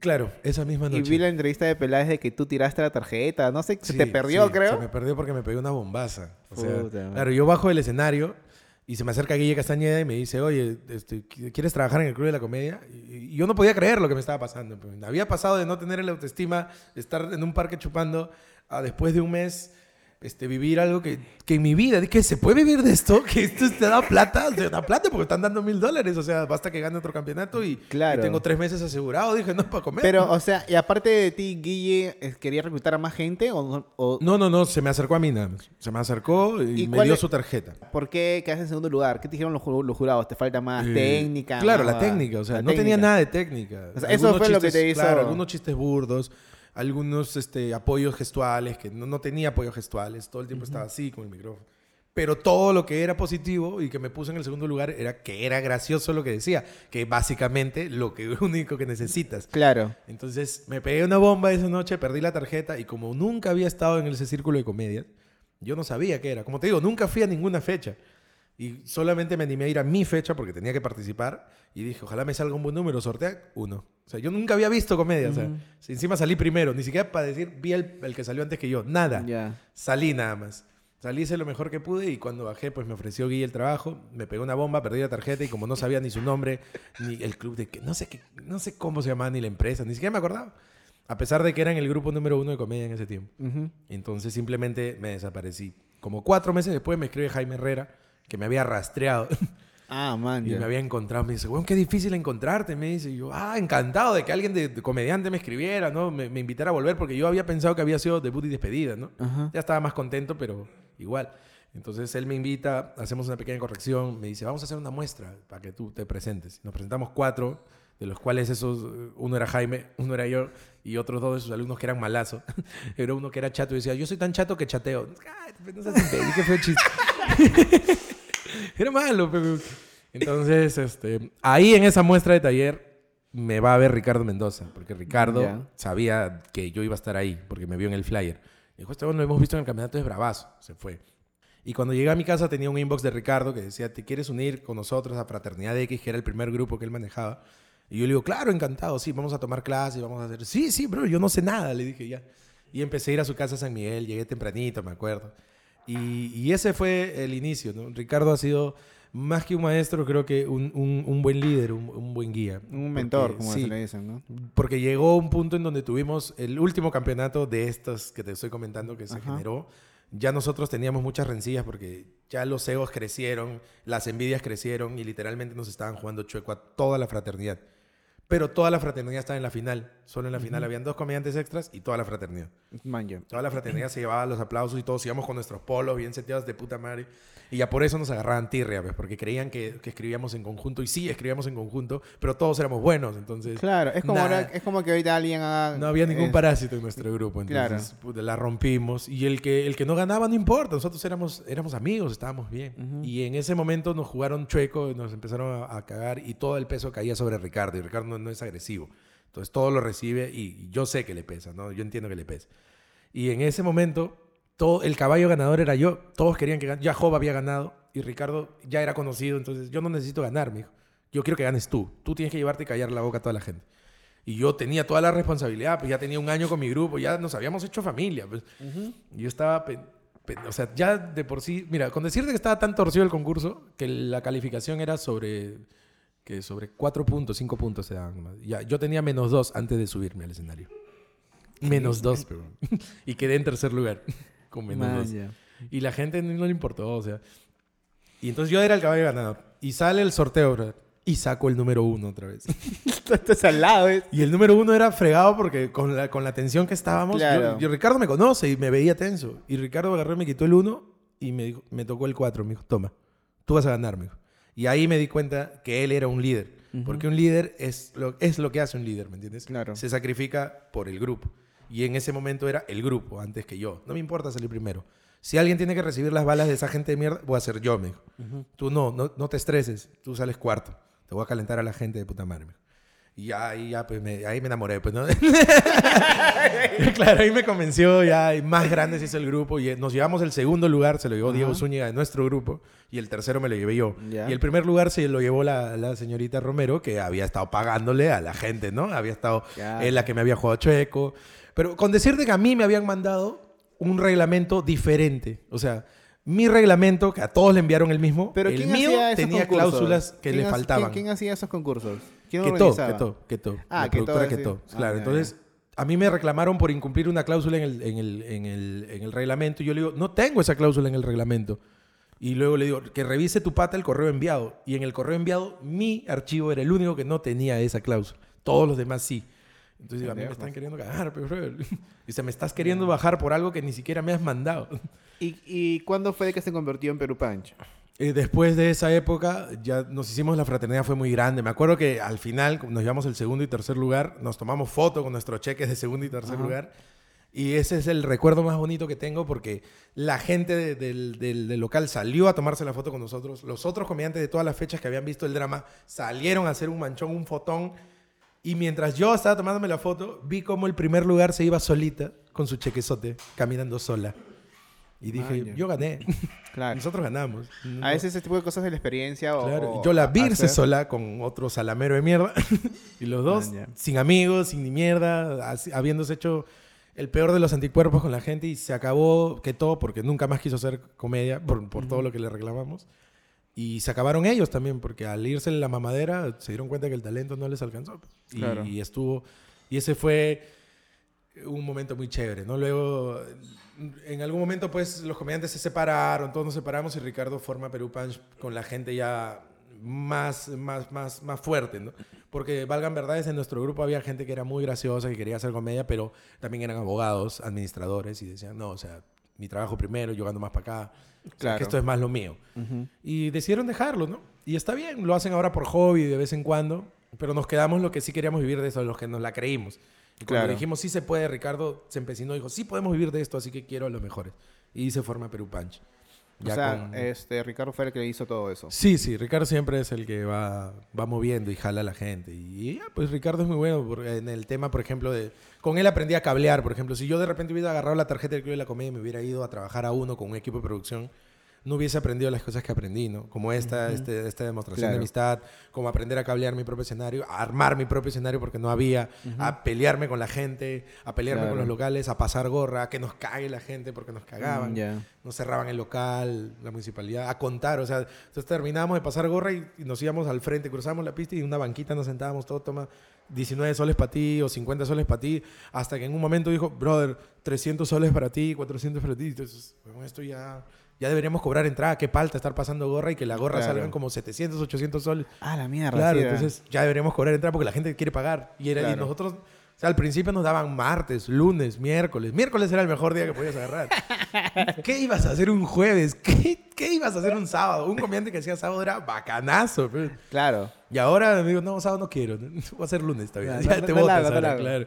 Claro, esa misma Y noche. vi la entrevista de Peláez de que tú tiraste la tarjeta. No sé, se Sí, te perdió, sí, creo. Se me perdió porque me pegué una bombaza. O sea, Puta madre. claro, yo bajo del escenario y se me acerca Guille Castañeda y me dice, oye, este, ¿quieres trabajar en el Club de la Comedia? Y y yo no podía creer lo que me estaba pasando. pues. Había pasado de no tener la autoestima, de estar en un parque chupando, a después de un mes este, vivir algo que, que en mi vida, que se puede vivir de esto, que esto te da plata, te da plata porque están dando mil dólares, o sea, basta que gane otro campeonato y, Claro. y tengo tres meses asegurado, dije, no, para comer. Pero, o sea, y aparte de ti, Guille, eh, ¿quería reclutar a más gente? ¿O, no- o No, no, no, se me acercó a mí nada. Se me acercó y, ¿Y me dio es- su tarjeta. por qué quedaste en segundo lugar? ¿Qué te dijeron los, los jurados? ¿Te falta más Eh, técnica? Claro, la técnica. O sea, no tenía nada de técnica. O sea, eso fue lo que te hizo- Claro, algunos chistes burdos, algunos este, apoyos gestuales, que no, no tenía apoyos gestuales. Todo el tiempo estaba así con el micrófono. Pero todo lo que era positivo y que me puso en el segundo lugar era que era gracioso lo que decía. Que básicamente lo que único que necesitas. Claro. Entonces me pegué una bomba esa noche, perdí la tarjeta y como nunca había estado en ese círculo de comedia, yo no sabía qué era. Como te digo, nunca fui a ninguna fecha. Y solamente me animé a ir a mi fecha porque tenía que participar. Y dije, ojalá me salga un buen número, sortea uno. O sea, yo nunca había visto comedia. O sea, encima salí primero, ni siquiera para decir, vi el, el que salió antes que yo. Nada. Ya. Salí nada más. Salí, hice lo mejor que pude y cuando bajé, pues me ofreció Guille el trabajo, me pegó una bomba, perdí la tarjeta y como no sabía ni su nombre, ni el club de que, no sé qué, no sé cómo se llamaba ni la empresa, ni siquiera me acordaba. A pesar de que eran el grupo número uno de comedia en ese tiempo. Ujú. Entonces simplemente me desaparecí. Como cuatro meses después me escribe Jaime Herrera, que me había rastreado Ah, man. y ya. me había encontrado. Me dice, weón, qué difícil encontrarte. Me dice, y yo, ah, encantado de que alguien de, de comediante me escribiera, ¿no? Me, me invitara a volver porque yo había pensado que había sido debut y despedida, ¿no? Ajá. Ya estaba más contento, pero igual. Entonces él me invita, hacemos una pequeña corrección, me dice, vamos a hacer una muestra para que tú te presentes. Nos presentamos cuatro, de los cuales esos, eh, uno era Jaime, uno era yo, y otros dos de sus alumnos que eran malazo. Era uno que era chato y decía, yo soy tan chato que chateo. Ay, no seas imbécil, qué feo chiste. era malo, pero... Entonces, este, ahí en esa muestra de taller me va a ver Ricardo Mendoza, porque Ricardo Ya. sabía que yo iba a estar ahí, porque me vio en el flyer. Dijo, este bueno, lo hemos visto en el campeonato de Bravazo. Se fue. Y cuando llegué a mi casa tenía un inbox de Ricardo que decía, ¿te quieres unir con nosotros a Fraternidad X, que era el primer grupo que él manejaba? Y yo le digo, claro, encantado, sí, vamos a tomar clases, vamos a hacer... Sí, sí, bro, yo no sé nada, le dije ya. Y empecé a ir a su casa a San Miguel, llegué tempranito, me acuerdo. Y, y ese fue el inicio, ¿no? Ricardo ha sido, más que un maestro, creo que un, un- un buen líder, un, un buen guía. Un mentor, Porque- como sí, se le dicen, ¿no? porque llegó un punto en donde tuvimos el último campeonato de estos que te estoy comentando que se Ajá. generó. Ya nosotros teníamos muchas rencillas porque ya los egos crecieron, las envidias crecieron y literalmente nos estaban jugando chueco a toda la fraternidad. Pero toda la fraternidad estaba en la final. Solo en la final habían dos comediantes extras y toda la fraternidad. Man. Toda la fraternidad se llevaba los aplausos y todos íbamos con nuestros polos bien seteados de puta madre. Y ya por eso nos agarraban tirria, pues, porque creían que, que escribíamos en conjunto. Y sí, escribíamos en conjunto, pero todos éramos buenos. Entonces, Claro, es como, ahora- es como que ahorita alguien haga... no había ningún es- parásito en nuestro grupo. Claro. Entonces, puta, la rompimos. Y el que, el que no ganaba no importa. Nosotros éramos, éramos amigos, estábamos bien. Ujú. Y en ese momento nos jugaron chueco, nos empezaron a, a cagar y todo el peso caía sobre Ricardo. Y Ricardo no, no es agresivo. Entonces todo lo recibe y yo sé que le pesa, ¿no? Yo entiendo que le pesa. Y en ese momento, todo, el caballo ganador era yo. Todos querían que ganara. Ya Job había ganado y Ricardo ya era conocido. Entonces yo no necesito ganar, mijo. Yo quiero que ganes tú. Tú tienes que llevarte y callar la boca a toda la gente. Y yo tenía toda la responsabilidad, pues ya tenía un año con mi grupo, ya nos habíamos hecho familia. Pues. Yo estaba, o sea, ya de por sí, mira, con decirte que estaba tan torcido el concurso que la calificación era sobre, que sobre 4 puntos, 5 puntos se daban. nomás. Ya, yo tenía menos 2 antes de subirme al escenario. Menos 2, pero. y quedé en tercer lugar con menos Man, 2. ya. Y la gente no le importó, o sea. Y entonces yo era el caballo ganador. Y sale el sorteo, bro, Y saco el número uno otra vez. Estás al lado, ¿eh? Y el número uno era fregado porque con la, con la tensión que estábamos, yo- Claro. yo, Ricardo me conoce y me veía tenso. Y Ricardo agarró y me quitó el uno y me, dijo- me tocó el cuatro. Me dijo, toma, tú vas a ganar, me dijo. Y ahí me di cuenta que él era un líder. Porque un líder es lo, es lo que hace un líder, ¿me entiendes? Claro. Se sacrifica por el grupo. Y en ese momento era el grupo antes que yo. No me importa salir primero. Si alguien tiene que recibir las balas de esa gente de mierda, voy a ser yo, me dijo. Tú no, no, no te estreses. Tú sales cuarto. Te voy a calentar a la gente de puta madre, me dijo. Y ya, ahí, ya, pues, me, ahí me enamoré, pues, ¿no? claro, ahí me convenció, ya, y más grande se hizo el grupo. Y eh, nos llevamos el segundo lugar, se lo llevó Diego. Zúñiga de nuestro grupo. Y el tercero me lo llevé yo. Y el primer lugar se lo llevó la, la señorita Romero, que había estado pagándole a la gente, ¿no? Había estado en la que me había jugado chueco. Pero con decirte que a mí me habían mandado un reglamento diferente. O sea, mi reglamento, que a todos le enviaron el mismo, Pero el ¿quién mío tenía concursos? cláusulas que ¿Quién le faltaban. ¿quién, quién hacía esos concursos? ¿Quién Keto? Keto, Keto. Ah, la Keto, productora sí. Keto. Ah, Claro, entonces a mí me reclamaron por incumplir una cláusula en el, en, el, en, el, en el reglamento. Y yo le digo, no tengo esa cláusula en el reglamento. Y luego le digo, que revise tu pata el correo enviado. Y en el correo enviado, mi archivo era el único que no tenía esa cláusula. Todos los demás sí. Entonces digo, a mí me están queriendo cagar, pero brother. Dice, me estás queriendo bajar por algo que ni siquiera me has mandado. ¿Y, ¿Y cuándo fue de que se convirtió en Perú Punch? Eh, después de esa época, ya nos hicimos la fraternidad, fue muy grande. Me acuerdo que al final nos llevamos el segundo y tercer lugar, nos tomamos foto con nuestros cheques de segundo y tercer Ajá. lugar. Y ese es el recuerdo más bonito que tengo porque la gente de- del, del- del local salió a tomarse la foto con nosotros. Los otros comediantes de todas las fechas que habían visto el drama salieron a hacer un manchón, un fotón. Y mientras yo estaba tomándome la foto, vi cómo el primer lugar se iba solita con su chequezote, caminando sola. Y dije, yo gané. Claro. Nosotros ganamos. A veces ese tipo de cosas de la experiencia o... Claro, o yo la vi hacer- irse sola con otro salamero de mierda. y los dos, Man, sin amigos, sin ni mierda, así- habiéndose hecho el peor de los anticuerpos con la gente y se acabó que todo porque nunca más quiso hacer comedia por, por todo lo que le reclamamos. Y se acabaron ellos también porque al irse la mamadera se dieron cuenta que el talento no les alcanzó. Y, Claro. y estuvo... Y ese fue un momento muy chévere, ¿no? Luego, en algún momento, pues, los comediantes se separaron, todos nos separamos y Ricardo forma Perú Punch con la gente ya más, más, más, más fuerte, ¿no? Porque, valgan verdades, en nuestro grupo había gente que era muy graciosa, que quería hacer comedia, pero también eran abogados, administradores, y decían, no, o sea, mi trabajo primero, yo gano más para acá, o sea, Claro. que esto es más lo mío. Y decidieron dejarlo, ¿no? Y está bien, lo hacen ahora por hobby de vez en cuando, pero nos quedamos lo que sí queríamos vivir de eso, los que nos la creímos. Y cuando Claro. dijimos sí se puede, Ricardo se empecinó y dijo, sí podemos vivir de esto, así que quiero a los mejores. Y se forma Perú Punch. O Ya sea, con- este, Ricardo fue el que hizo todo eso. Sí, sí, Ricardo siempre es el que va, va moviendo y jala a la gente. Y ya, pues Ricardo es muy bueno en el tema, por ejemplo, de... Con él aprendí a cablear, por ejemplo. Si yo de repente hubiera agarrado la tarjeta del Club de la Comedia y me hubiera ido a trabajar a uno con un equipo de producción, no hubiese aprendido las cosas que aprendí, ¿no? Como esta, este- esta demostración Claro. de amistad, como aprender a cablear mi propio escenario, a armar mi propio escenario porque no había, a pelearme con la gente, a pelearme Claro. con los locales, a pasar gorra, a que nos cague la gente porque nos cagaban Mm, ya. nos cerraban el local, la municipalidad, a contar, o sea, entonces terminábamos de pasar gorra y, y nos íbamos al frente, cruzamos la pista y en una banquita nos sentábamos, todo toma 19 soles para ti o 50 soles para ti, hasta que en un momento dijo, brother, 300 soles para ti, 400 para ti, entonces, bueno, esto ya, ya deberíamos cobrar entrada, qué falta estar pasando gorra y que la gorra Claro. salgan como 700, 800 soles. Ah, la mierda. Claro, entonces ya deberíamos cobrar entrada porque la gente quiere pagar. Y, era, y Claro. nosotros, o sea, al principio nos daban martes, lunes, miércoles. Miércoles era el mejor día que podías agarrar. ¿Qué ibas a hacer un jueves? ¿Qué, qué ibas a hacer un sábado? Un comediante que hacía sábado era bacanazo. Claro. Y ahora me digo, no, sábado no quiero. Voy a hacer lunes esta vez. Ya, Ya, no- te no botas no ahora, hago. claro.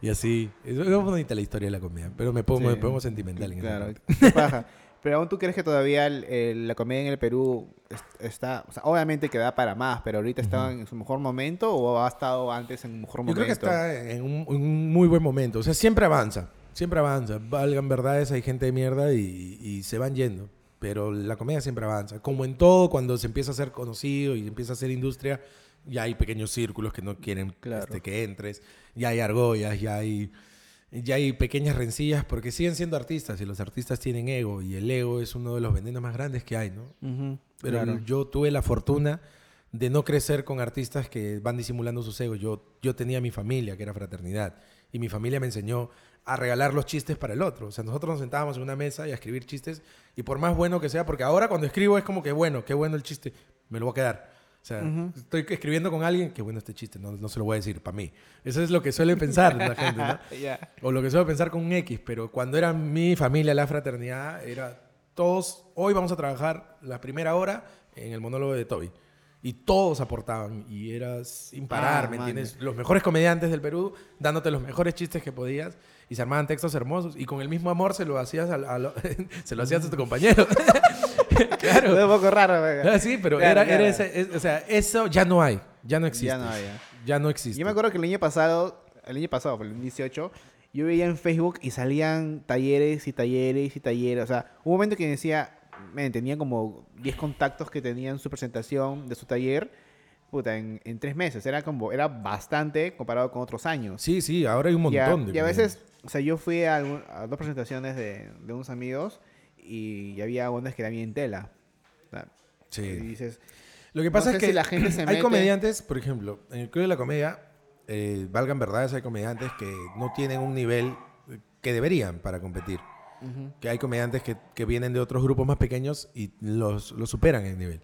Y así. Es es bonita la historia de la comedia. Pero me pongo, Sí. me pongo sentimental en Claro. paja. Pero aún tú crees que todavía el- el- la comedia en el Perú es- está, o sea, obviamente que da para más, pero ahorita está en su mejor momento o ha estado antes en un mejor Yo momento. creo que está en un, un muy buen momento. O sea, siempre avanza. Siempre avanza. Valgan verdades, hay gente de mierda y, y se van yendo. Pero la comedia siempre avanza. Como en todo, cuando se empieza a ser conocido y empieza a ser industria, ya hay pequeños círculos que no quieren Claro. este, que entres. Ya hay argollas, ya hay, ya hay pequeñas rencillas porque siguen siendo artistas y los artistas tienen ego y el ego es uno de los venenos más grandes que hay, ¿no? Pero claro. yo tuve la fortuna de no crecer con artistas que van disimulando sus egos. Yo, yo tenía mi familia, que era fraternidad, y mi familia me enseñó a regalar los chistes para el otro. O sea, nosotros nos sentábamos en una mesa y a escribir chistes, y por más bueno que sea, porque ahora cuando escribo es como que bueno, qué bueno el chiste, me lo voy a quedar. Sea, estoy escribiendo con alguien, qué bueno este chiste, no, no se lo voy a decir para mí. Eso es lo que suele pensar la gente, ¿no? Ya. O lo que suelo pensar con un X, pero cuando era mi familia, la fraternidad, era todos, hoy vamos a trabajar la primera hora en el monólogo de Toby. Y todos aportaban y era sin parar, Ah, ¿me man. entiendes? Los mejores comediantes del Perú dándote los mejores chistes que podías y se armaban textos hermosos y con el mismo amor se lo hacías al- a, lo- se lo hacías a tu compañero. claro. Es un poco raro. venga. Ah, sí, pero Claro, era, era claro. ese- es- o sea, eso ya no hay, ya no existe. Ya no hay, ya. Ya no existe. Yo me acuerdo que el año pasado, el año pasado, el 18, yo veía en Facebook y salían talleres y talleres y talleres. O sea, un momento que decía, men, tenía como 10 contactos que tenían su presentación de su taller, puta, en, en tres meses. Era como, era bastante comparado con otros años. Sí, sí, ahora hay un Y a- montón de y a veces, o sea, yo fui a, algún- a dos presentaciones de, de unos amigos y había unas que eran bien tela. Sí. Y dices, Lo que pasa No es que si la gente se hay mete- comediantes, por ejemplo, en el Club de la Comedia, eh, valgan verdades, hay comediantes que no tienen un nivel eh, que deberían para competir. Que hay comediantes que, que vienen de otros grupos más pequeños y los, los superan en nivel.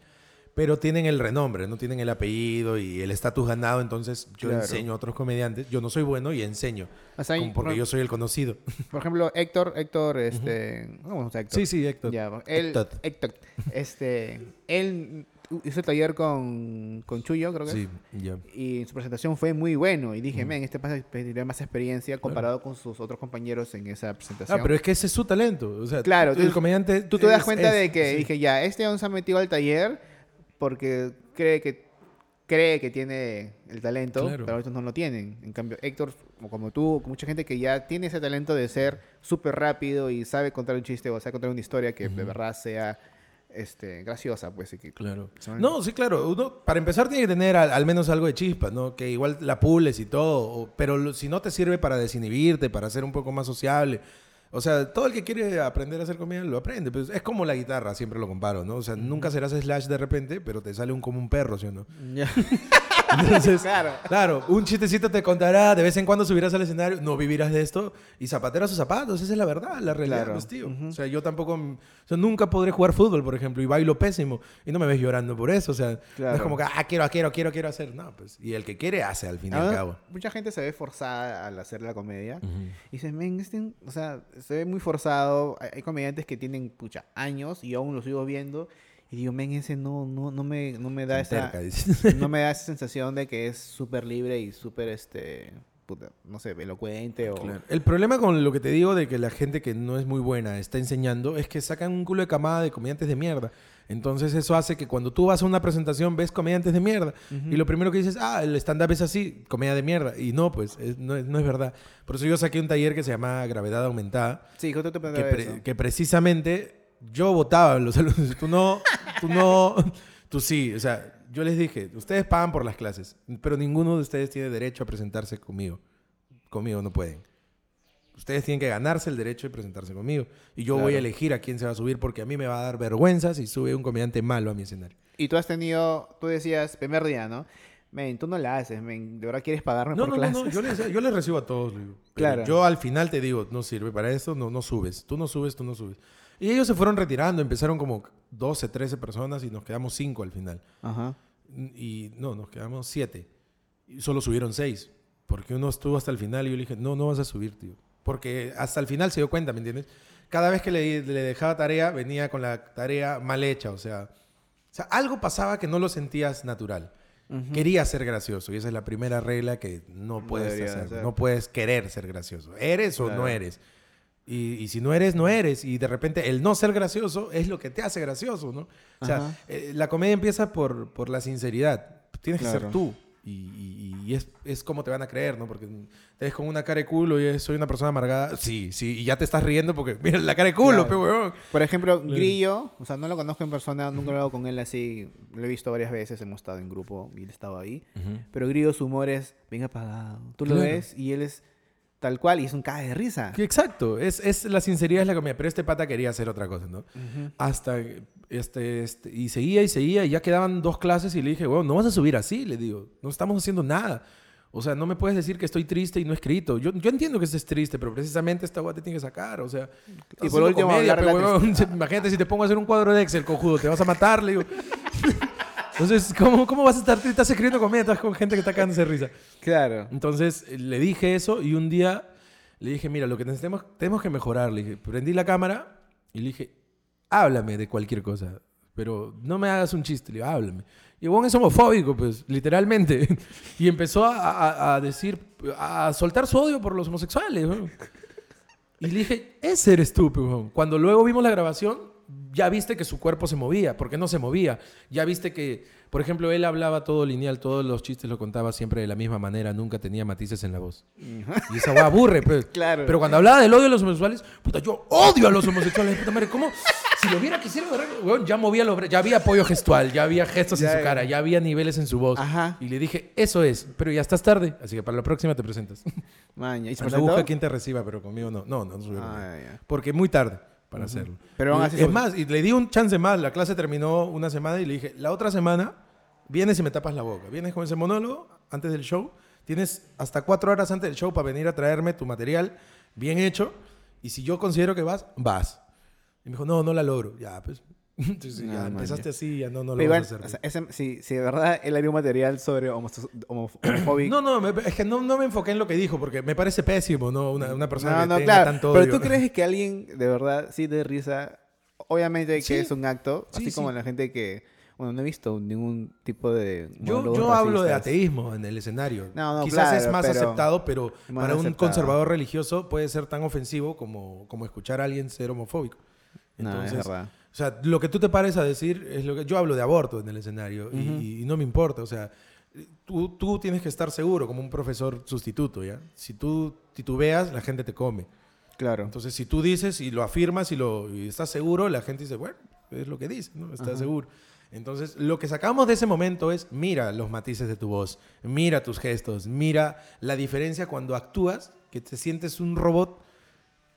Pero tienen el renombre, no tienen el apellido y el estatus ganado, entonces yo Claro. enseño a otros comediantes. Yo no soy bueno y enseño, O sea, porque por- yo soy el conocido. Por ejemplo, Héctor, Héctor, este, ¿cómo se llama Héctor? Sí, sí, Héctor. Ya, él, Héctor. Héctor, este, él hizo el taller con, con Chuyo, creo que Sí, ya. es, y su presentación fue muy bueno, y dije, men, este pasa tiene más experiencia comparado con sus otros compañeros en esa presentación. Ah, pero es que ese es su talento. O sea, Claro, el tú- comediante. Tú te das cuenta es- de que sí. dije, ya, este aún se ha metido al taller porque cree que cree que tiene el talento, Claro. pero otros no lo tienen. En cambio, Héctor, como- como tú, mucha gente que ya tiene ese talento de ser súper rápido y sabe contar un chiste o sabe contar una historia que de verdad sea este, graciosa, pues. y que- Claro. No, sí, claro. Uno, para empezar, tiene que tener al, al menos algo de chispa, ¿no? Que igual la pules y todo. o- pero lo- si no te sirve para desinhibirte, para ser un poco más sociable. O sea, todo el que quiere aprender a hacer comedia lo aprende. Pues es como la guitarra, siempre lo comparo, ¿no? O sea, nunca serás Slash de repente, pero te sale un como un perro, ¿sí o no? Entonces, Claro. claro, un chistecito te contará, de vez en cuando subirás al escenario, no vivirás de esto, y zapatero a sus zapatos, esa es la verdad, la realidad, Claro. pues, tío. O sea, yo tampoco, o sea, nunca podré jugar fútbol, por ejemplo, y bailo pésimo, y no me ves llorando por eso, o sea, no Claro. es como que, ah, quiero, quiero, quiero, quiero hacer, no, pues, y el que quiere hace al fin y al Ahora, cabo. mucha gente se ve forzada al hacer la comedia. Y dicen, men, este, o sea, se ve muy forzado. Hay, hay comediantes que tienen, pucha, años y aún los sigo viendo. Y digo, men, ese no, no, no, me, no me da esa... No me da esa sensación de que es súper libre y súper, este... puta, no sé, elocuente o... Claro. El problema con lo que te digo de que la gente que no es muy buena está enseñando es que sacan un culo de camada de comediantes de mierda. Entonces eso hace que cuando tú vas a una presentación ves comediantes de mierda. Y lo primero que dices, ah, el stand-up es así, comedia de mierda. Y no, pues es- no, es- no es verdad. Por eso yo saqué un taller que se llama Gravedad Aumentada. Sí, que, pre- eso. que precisamente yo votaba los alumnos. Tú no, tú no, tú sí. O sea, yo les dije, ustedes pagan por las clases, pero ninguno de ustedes tiene derecho a presentarse conmigo. Conmigo no pueden. Ustedes tienen que ganarse el derecho de presentarse conmigo. Y yo voy a elegir a quién se va a subir porque a mí me va a dar vergüenza si sube un comediante malo a mi escenario. Y tú has tenido, tú decías, primer día, ¿no? Men, tú no la haces, men, ¿de verdad quieres pagarme No, por no, clases? no, yo les, yo les recibo a todos. digo. Claro. Yo al final te digo, no sirve para esto, no, no subes. Tú no subes, tú no subes. Y ellos se fueron retirando, empezaron como 12, 13 personas y nos quedamos 5 al final. Ajá. Y no, nos quedamos 7. Y solo subieron 6. Porque uno estuvo hasta el final y yo le dije, no, no vas a subir, tío. Porque hasta el final se dio cuenta, ¿me entiendes? Cada vez que le, le dejaba tarea, venía con la tarea mal hecha. O sea, o sea, algo pasaba que no lo sentías natural. Quería ser gracioso y esa es la primera regla que no puedes hacer. ser. No puedes querer ser gracioso. ¿Eres o no Claro. eres? Y, y si no eres, no eres. Y de repente el no ser gracioso es lo que te hace gracioso, ¿no? O sea, eh, la comedia empieza por, por la sinceridad. Tienes que ser Claro. tú. Y, y- y es, es como te van a creer, ¿no? Porque te ves con una cara de culo y soy una persona amargada. Sí, sí, y ya te estás riendo porque mira la cara de culo, Claro. huevón. Por ejemplo, Grillo, o sea, no lo conozco en persona, nunca he hablado con él así, lo he visto varias veces, hemos estado en grupo y él estaba ahí. Pero Grillo, su humor es bien apagado. Tú lo Claro. ves y él es tal cual y es un cae de risa. Exacto, es, es la sinceridad es la comedia, pero este pata quería hacer otra cosa, ¿no? Hasta este, este, y seguía y seguía y ya quedaban dos clases y le dije, bueno, no vas a subir así, le digo, no estamos haciendo nada. O sea, no me puedes decir que estoy triste y no he escrito. Yo, yo entiendo que estés triste, pero precisamente esta guay te tiene que sacar. O sea, Y por último, comedia. Imagínate si te pongo a hacer un cuadro de Excel, cojudo, te vas a matar, le digo. Entonces, ¿cómo, ¿cómo vas a estar? Estás escribiendo comedia, estás con gente que está cagándose de risa. Claro. Entonces eh, le dije eso y un día le dije, mira, lo que necesitamos, tenemos que mejorar. Le dije, prendí la cámara y le dije, háblame de cualquier cosa, pero no me hagas un chiste, le digo, háblame. Y bueno, es homofóbico, pues, literalmente. Y empezó a, a- a decir, a soltar su odio por los homosexuales. ¿no? Y le dije, ese eres tú, huevón. Cuando luego vimos la grabación, ya viste que su cuerpo se movía, porque no se movía. Ya viste que, por ejemplo, él hablaba todo lineal, todos los chistes lo contaba siempre de la misma manera, nunca tenía matices en la voz. Y esa weá aburre, pues. Claro. Pero cuando hablaba del odio a los homosexuales, puta, yo odio a los homosexuales, puta madre, ¿cómo? Si lo hubiera quisiera, weón, ya movía los ya había apoyo gestual, ya había gestos Ya, en su cara, ya había niveles en su voz. Ajá. Y le dije, eso es, pero ya estás tarde, así que para la próxima te presentas. Maña. ¿Y se busca quien te reciba, pero conmigo no. No, no, no subió conmigo. Ah. Porque muy tarde para hacerlo. Pero Y- así es más, y le di un chance más. La clase terminó una semana y le dije, la otra semana vienes y me tapas la boca. Vienes con ese monólogo antes del show. Tienes hasta cuatro horas antes del show para venir a traerme tu material bien hecho. Y si yo considero que vas, vas. Y me dijo, no, no la logro. Ya, pues. Entonces, No, ya empezaste así, ya no, no lo Pero vas igual, a o hacer. sea, ese- si, si de verdad él haría un material sobre homo- homo- homofóbico. No, no, me- es que no, no me enfoqué en lo que dijo, porque me parece pésimo, ¿no? Una, una persona que no, tenga tanto Pero odio. tú crees que alguien de verdad sí de risa, obviamente que Sí. es un acto, Sí, así como sí. la gente que, bueno, no he visto ningún tipo de... Yo, monólogos yo hablo de racistas. ateísmo en el escenario. No, no, Quizás claro, es más pero- aceptado, pero Más para un aceptado. conservador religioso puede ser tan ofensivo como, como escuchar a alguien ser homofóbico. No, es Entonces, verdad. O sea, lo que tú te pares a decir es lo que yo hablo de aborto en el escenario y- y, no me importa, o sea, tú, tú tienes que estar seguro como un profesor sustituto, ¿ya? Si tú titubeas, la gente te come. Claro. Entonces, si tú dices y lo afirmas y, lo, y estás seguro, la gente dice, bueno, es lo que dice, ¿no? Estás seguro. Entonces, lo que sacamos de ese momento es, mira los matices de tu voz, mira tus gestos, mira la diferencia cuando actúas, que te sientes un robot,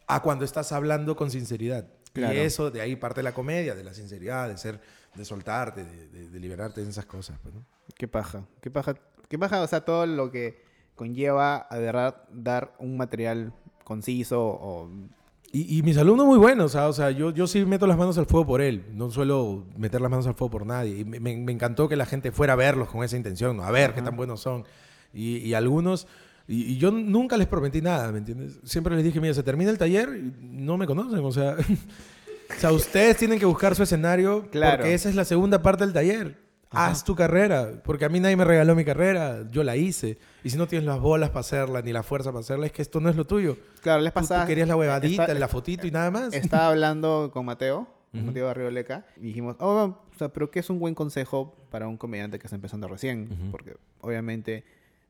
a cuando estás hablando con sinceridad. Claro. Y eso, de ahí parte la comedia, de la sinceridad, de ser, de soltarte, de, de- de liberarte de esas cosas. pues, ¿no? Qué paja. Qué paja. Qué paja, o sea, todo lo que conlleva a verdad dar un material conciso o... Y, y mis alumnos muy buenos, ¿ah? o sea, yo, yo sí meto las manos al fuego por él, no suelo meter las manos al fuego por nadie. Y me, me- encantó que la gente fuera a verlos con esa intención, ¿no? a ver qué tan buenos son. Y, y algunos, y, y yo nunca les prometí nada, ¿me entiendes? Siempre les dije, mira, se termina el taller y no me conocen, o sea, o sea, ustedes tienen que buscar su escenario Claro. porque esa es la segunda parte del taller. Haz tu carrera, porque a mí nadie me regaló mi carrera, yo la hice. Y si no tienes las bolas para hacerla, ni la fuerza para hacerla, es que esto no es lo tuyo. Claro, les Tú, tú pasaba. querías la huevadita, está- la fotito y nada más. Estaba hablando con Mateo, Ujú. Mateo Arrioleca, y dijimos, oh, o sea, pero ¿qué es un buen consejo para un comediante que está empezando recién? Ujú. Porque obviamente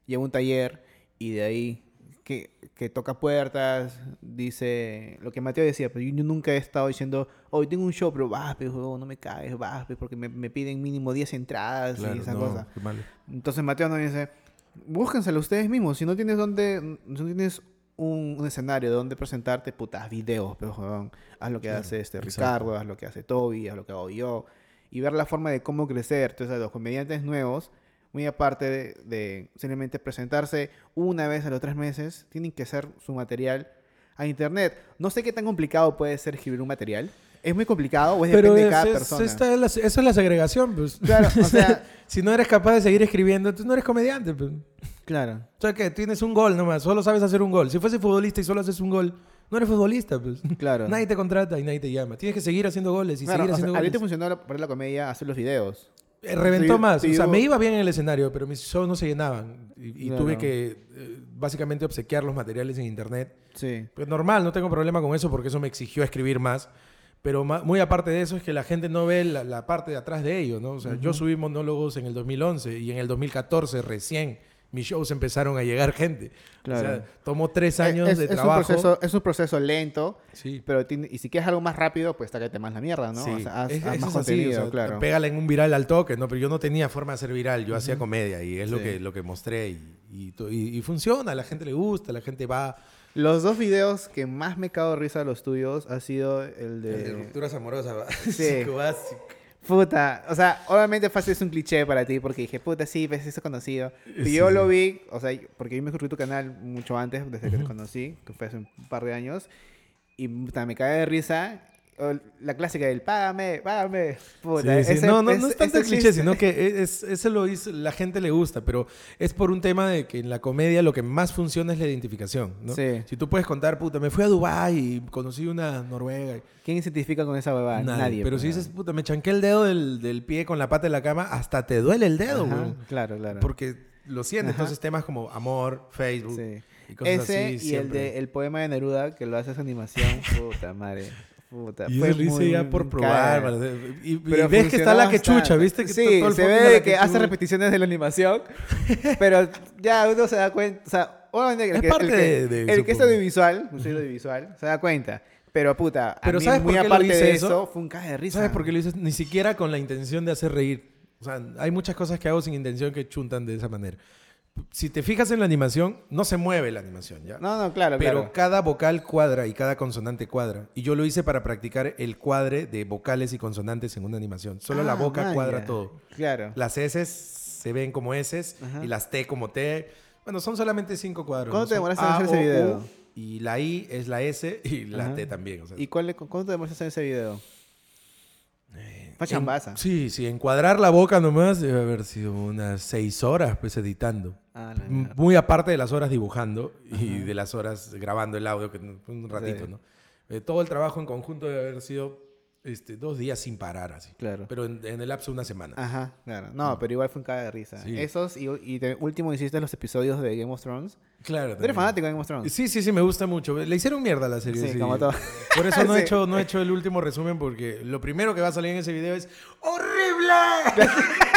lleva un taller y de ahí que, que toca puertas, dice lo que Mateo decía, pero yo, nunca he estado diciendo, hoy tengo un show, pero vas, huevón, no me caes, vas, pe, porque me, me piden mínimo 10 entradas Claro, y esa no, cosa. Entonces Mateo nos dice, búsquenselo ustedes mismos. Si no tienes donde, no tienes un, un escenario donde presentarte, puta, haz videos, pero joder, haz lo que Claro, hace este exacto. Ricardo, haz lo que hace Toby, haz lo que hago yo. Y ver la forma de cómo crecer. Entonces, los comediantes nuevos, muy aparte de, de simplemente presentarse una vez a los tres meses, tienen que hacer su material a internet. No sé qué tan complicado puede ser escribir un material. ¿Es muy complicado o es Pero depende de es- cada es- persona? esta es la- esa es la segregación, pues. Claro, o sea, si no eres capaz de seguir escribiendo, entonces no eres comediante, pues. claro. O sea que tienes un gol nomás, solo sabes hacer un gol. Si fuese futbolista y solo haces un gol, no eres futbolista, pues. Claro. Nadie te contrata y nadie te llama. Tienes que seguir haciendo goles y Claro, seguir o sea, haciendo a ti te goles. funcionó para la comedia hacer los videos. Eh, Reventó Sí, más. o sea, me iba bien en el escenario, pero mis shows no se llenaban. Y, y Claro. tuve que eh, básicamente obsequiar los materiales en internet. Sí. Pues normal, no tengo problema con eso porque eso me exigió escribir más. Pero ma- muy aparte de eso es que la gente no ve la, la parte de atrás de ello, ¿no? O sea, yo subí monólogos en el 2011 y en el 2014 recién mis shows empezaron a llegar gente. Claro. O sea, tomó tres años es, de es trabajo. Un proceso, es un proceso lento, Sí. pero tiene- y si quieres algo más rápido, pues tácate más la mierda, ¿no? Sí. O sea, haz, Es- haz más es así, contenido, o sea, claro. Pégala en un viral al toque, ¿no? Pero yo no tenía forma de hacer viral, yo hacía comedia y es lo, Sí. que, lo que mostré y, y, y- y funciona, a la gente le gusta, la gente va. Los dos videos que más me cago de risa de los tuyos ha sido el de... amorosas, Sí. Puta, o sea, obviamente fácil es un cliché para ti porque dije, puta, sí, ves eso conocido. Y Sí, yo lo vi, o sea, porque yo me a tu canal mucho antes, desde que te conocí, que fue hace un par de años, y puta, me cagué de risa. La clásica del págame, págame. Puta, Sí, sí. ese- no, no, no ese- es tanto cliché, sino que es, ese lo hizo, la gente le gusta, pero es por un tema de que en la comedia lo que más funciona es la identificación, ¿no? Sí. Si tú puedes contar, puta, me fui a Dubái y conocí una noruega. ¿Quién se identifica con esa huevada? Nadie. Nadie. pero pues, si ¿no? dices, puta, me chanqué el dedo del, del pie con la pata de la cama, hasta te duele el dedo, Ajá, weón. Claro, claro. Porque lo sientes. Ajá. Entonces temas como amor, Facebook Sí. y cosas Ese así. y el de el poema de Neruda que lo hace esa animación, puta madre. Puta. Y fue hice muy ya por probar. Y, y Pero ves que está la que chucha, bastante. ¿viste? Que sí, todo el se ve de que hace quechucha. repeticiones de la animación, pero ya uno se da cuenta, o sea, obviamente el Es que, parte el que, de- de el que es audiovisual, un sello audiovisual, se da cuenta. Pero puta, a Pero mí, ¿sabes por muy qué lo aparte hice de eso? eso, fue un caje de risa. ¿Sabes por qué lo dices? Ni siquiera con la intención de hacer reír. O sea, hay muchas cosas que hago sin intención que chuntan de esa manera. Si te fijas en la animación, no se mueve la animación, ¿ya? No, no, claro, Pero claro. cada vocal cuadra y cada consonante cuadra. Y yo lo hice para practicar el cuadre de vocales y consonantes en una animación. Solo la Ah, boca cuadra todo. Claro. Las S se ven como S y las T como T. Bueno, son solamente cinco cuadros. ¿Cuándo ¿no? te demoraste en hacer ese U, video? Y la I es la S y la Ajá. T también. o sea. ¿Y cuál, cuánto te demoraste en ese video? Fue En- chambaza. Sí, sí, encuadrar la boca nomás debe haber sido unas seis horas pues editando. Ah, la. Muy aparte de las horas dibujando y de las horas grabando el audio, que fue un ratito, Sí. ¿no? Eh, todo el trabajo en conjunto debe haber sido este, dos días sin parar, así. Claro. Pero en, en el lapso de una semana. Ajá, claro. No, pero igual fue un caga de risa. Sí. Esos y, y de último hiciste los episodios de Game of Thrones. Claro. ¿Tú eres fanático de Game of Thrones? Sí, sí, sí, me gusta mucho. Le hicieron mierda a la serie. Sí, como todo. Por eso no, he Sí. hecho, no he hecho el último resumen porque lo primero que va a salir en ese video es ¡Horrible!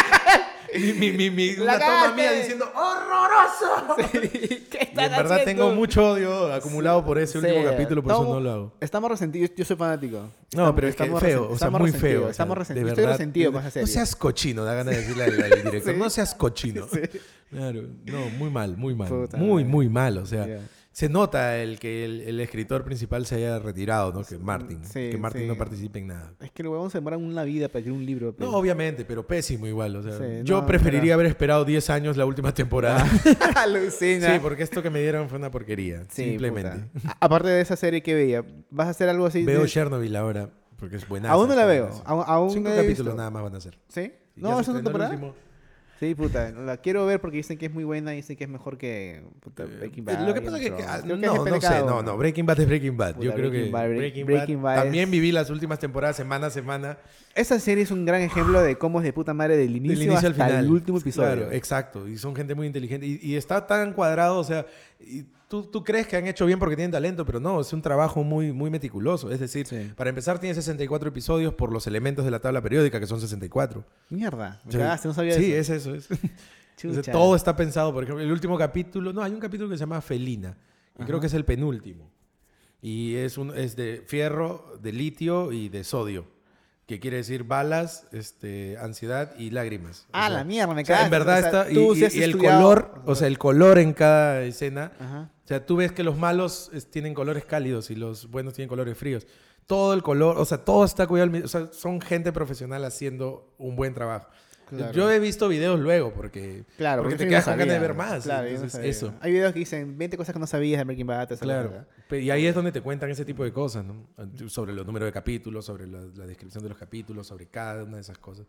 mi, mi, mi, mi- ¡La una toma mía diciendo ¡Horroroso! ¿Qué Y en verdad tengo mucho odio acumulado por ese último capítulo, por eso no lo hago. Estamos resentidos. Yo soy fanático. No, Estamos- pero es que estamos feo, o sea, estamos muy feo. o sea, Estamos de resentidos. Estoy resentido con esa serie. No seas cochino, da ganas de decirle al, al director. Sí. No seas cochino. Sí. Claro, no, muy mal, muy mal. Puta muy, muy mal. O sea, Ya. Se nota el que el, el escritor principal se haya retirado, ¿no? Que Martin. Sí, que Martin sí. no participe en nada. Es que el huevón se demora una vida para escribir un libro. No, pero- obviamente, pero pésimo igual. O sea, Sí, yo no, preferiría pero- haber esperado 10 años la última temporada. Alucina. sí, porque esto que me dieron fue una porquería. Simplemente. aparte de esa serie que veía, ¿vas a hacer algo así? Veo de- Chernobyl ahora, porque es buena. Aún no la veo. Aún, aún Cinco no capítulos visto. nada más van a ser. ¿Sí? Y No, es el temporada. Sí, puta, la quiero ver porque dicen que es muy buena y dicen que es mejor que puta, Breaking Bad. Eh, Lo que pasa es que, ah, que no, no sé, no, no, Breaking Bad es Breaking Bad. Puta, Yo creo Breaking que Bad, Bre- Breaking, Breaking Bad, Bad también es- viví las últimas temporadas semana a semana. Esa serie es un gran ejemplo de cómo es de puta madre del inicio, Del inicio al final. el último episodio. Claro, exacto. Y son gente muy inteligente. Y, y está tan cuadrado, o sea, y tú, tú crees que han hecho bien porque tienen talento, pero no, es un trabajo muy, muy meticuloso. Es decir, Sí. para empezar tiene 64 episodios por los elementos de la tabla periódica, que son 64. Mierda, Sí. cagaste, no sabía Sí, eso. es eso. Es. Entonces, todo está pensado. Por ejemplo, el último capítulo, no, hay un capítulo que se llama Felina. Y creo que es el penúltimo. Y es, un, es de fierro, de litio y de sodio. Que quiere decir balas, este, ansiedad y lágrimas. O Ah, sea, la mierda, me o sea, cagaste. en verdad O sea, está. Y, el color, o sea, el color en cada escena. Ajá. O sea, tú ves que los malos tienen colores cálidos y los buenos tienen colores fríos. Todo el color, o sea, todo está cuidado. O sea, son gente profesional haciendo un buen trabajo. Claro. Yo he visto videos luego porque, Claro, porque porque te quedas no con ganas de ver más. Claro, no Entonces, sabía. eso. Hay videos que dicen 20 cosas que no sabías de Breaking Bad. Claro. Y ahí es donde te cuentan ese tipo de cosas, ¿no? Sobre los números de capítulos, sobre la, la descripción de los capítulos, sobre cada una de esas cosas.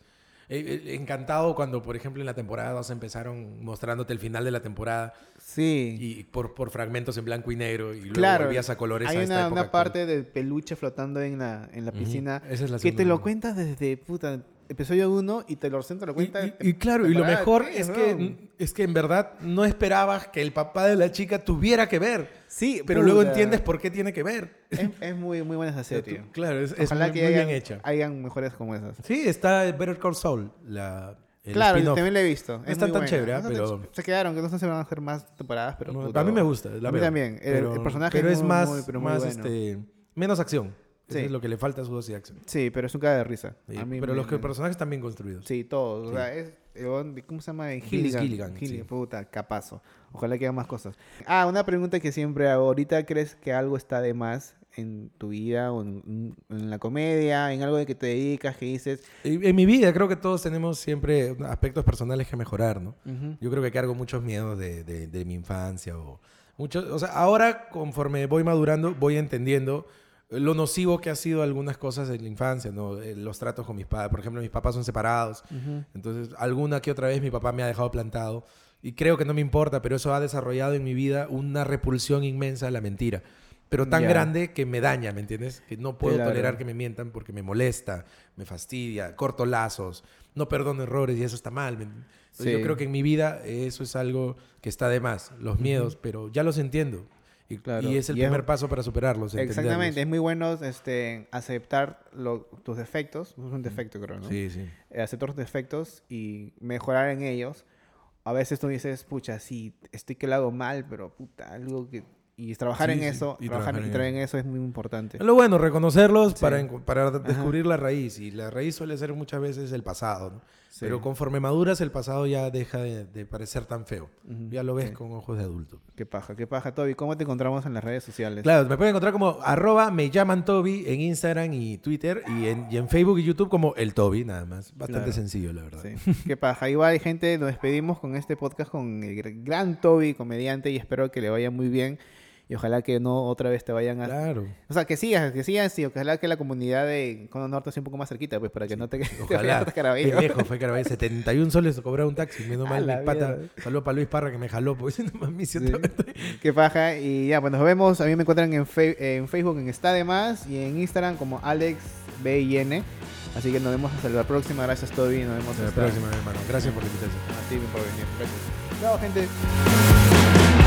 Eh, eh, encantado cuando, por ejemplo, en la temporada 2 empezaron mostrándote el final de la temporada Sí. y por, por fragmentos en blanco y negro y luego claro. volvías a colores Hay a esta una, época una parte del peluche flotando en la, en la piscina Esa es la que te lo cuentas desde puta episodio 1 y te lo te lo cuenta. y- y claro, y lo mejor tres, es que, es que en verdad no esperabas que el papá de la chica tuviera que ver, Sí, pero luego entiendes por qué tiene que ver. Es, es muy, muy buena esa serie. claro, es, es Ojalá muy, que muy hayan, bien hecha. hayan mejores como esas. Sí, está Better Call Saul, la, el claro, también la he visto. No es tan buena. chévere, No ah, tan pero- ch- Se quedaron, que no sé si van a hacer más temporadas, pero... No, a mí me gusta. la a mí también. El- el personaje pero es muy, más, muy, pero muy más bueno. este, menos acción. Eso Sí. es lo que le falta a su dosis de acción. Sí, pero es un cara de risa. Sí, A mí pero me- los que- me- personajes están bien construidos. Sí, todos. Sí. O sea, es... huevón de- ¿Cómo se llama? Gilligan. Gilligan, sí. puta, capazo. Ojalá que hagan más cosas. Ah, una pregunta que siempre hago. ¿Ahorita crees que algo está de más en tu vida o en, en la comedia, en algo de que te dedicas, que dices... Y En mi vida creo que todos tenemos siempre aspectos personales que mejorar, ¿no? ujú, Yo creo que cargo muchos miedos de, de- de mi infancia o muchos, o sea, ahora conforme voy madurando voy entendiendo lo nocivo que ha sido algunas cosas en la infancia, ¿no? Eh, Los tratos con mis padres, por ejemplo, mis papás son separados, entonces alguna que otra vez mi papá me ha dejado plantado y creo que no me importa, pero eso ha desarrollado en mi vida una repulsión inmensa a la mentira. Pero tan grande que me daña, ¿me entiendes? Que no puedo Claro. tolerar que me mientan porque me molesta, me fastidia, corto lazos, no perdono errores y eso está mal. Yo creo que en mi vida eso es algo que está de más, los miedos, pero ya los entiendo. Y, Claro. y es el Y es- primer paso para superarlos. Exactamente, es muy bueno este, aceptar lo- tus defectos, es un defecto creo, ¿no? Sí, sí. Aceptar tus defectos y mejorar en ellos. A veces tú dices, pucha, sí, estoy que lo hago mal, pero puta, algo que... Y trabajar Sí, en sí, eso, y trabajar, trabajar en trabajar en eso es muy importante. Es lo bueno, reconocerlos Sí. para, para descubrir la raíz. Y la raíz suele ser muchas veces el pasado. ¿no? Sí. Pero conforme maduras, el pasado ya deja de, de parecer tan feo. Ya lo ves sí. con ojos de adulto. Qué paja, qué paja, Toby. ¿Cómo te encontramos en las redes sociales? Claro, me pueden encontrar como arroba me llaman Toby en Instagram y Twitter y en, y en Facebook y YouTube como el Toby, nada más. Bastante Claro. sencillo, la verdad. Sí, qué paja. Igual, gente, nos despedimos con este podcast con el gr- gran Toby, comediante, y espero que le vaya muy bien. Y ojalá que no otra vez te vayan a... Claro. O sea, que sigas, que sigas, sí. Ojalá que la comunidad de Cono Norte sea un poco más cerquita, pues, para que no te, te Ojalá. hasta Caraballo. Pendejo, fue Caraballo. 71 soles cobrar un taxi. Menos mal, mi pata. Saludos para Luis Parra que me jaló. Pues, no mames, Sí. Qué paja. Y ya, pues nos vemos. A mí me encuentran en, en Facebook en Está de Más y en Instagram como AlexBIN. Así que nos vemos hasta la próxima. Gracias, Toby. Nos vemos Hasta la próxima, hermano. Gracias por la invitación. A ti por venir. Gracias. Chao, gente.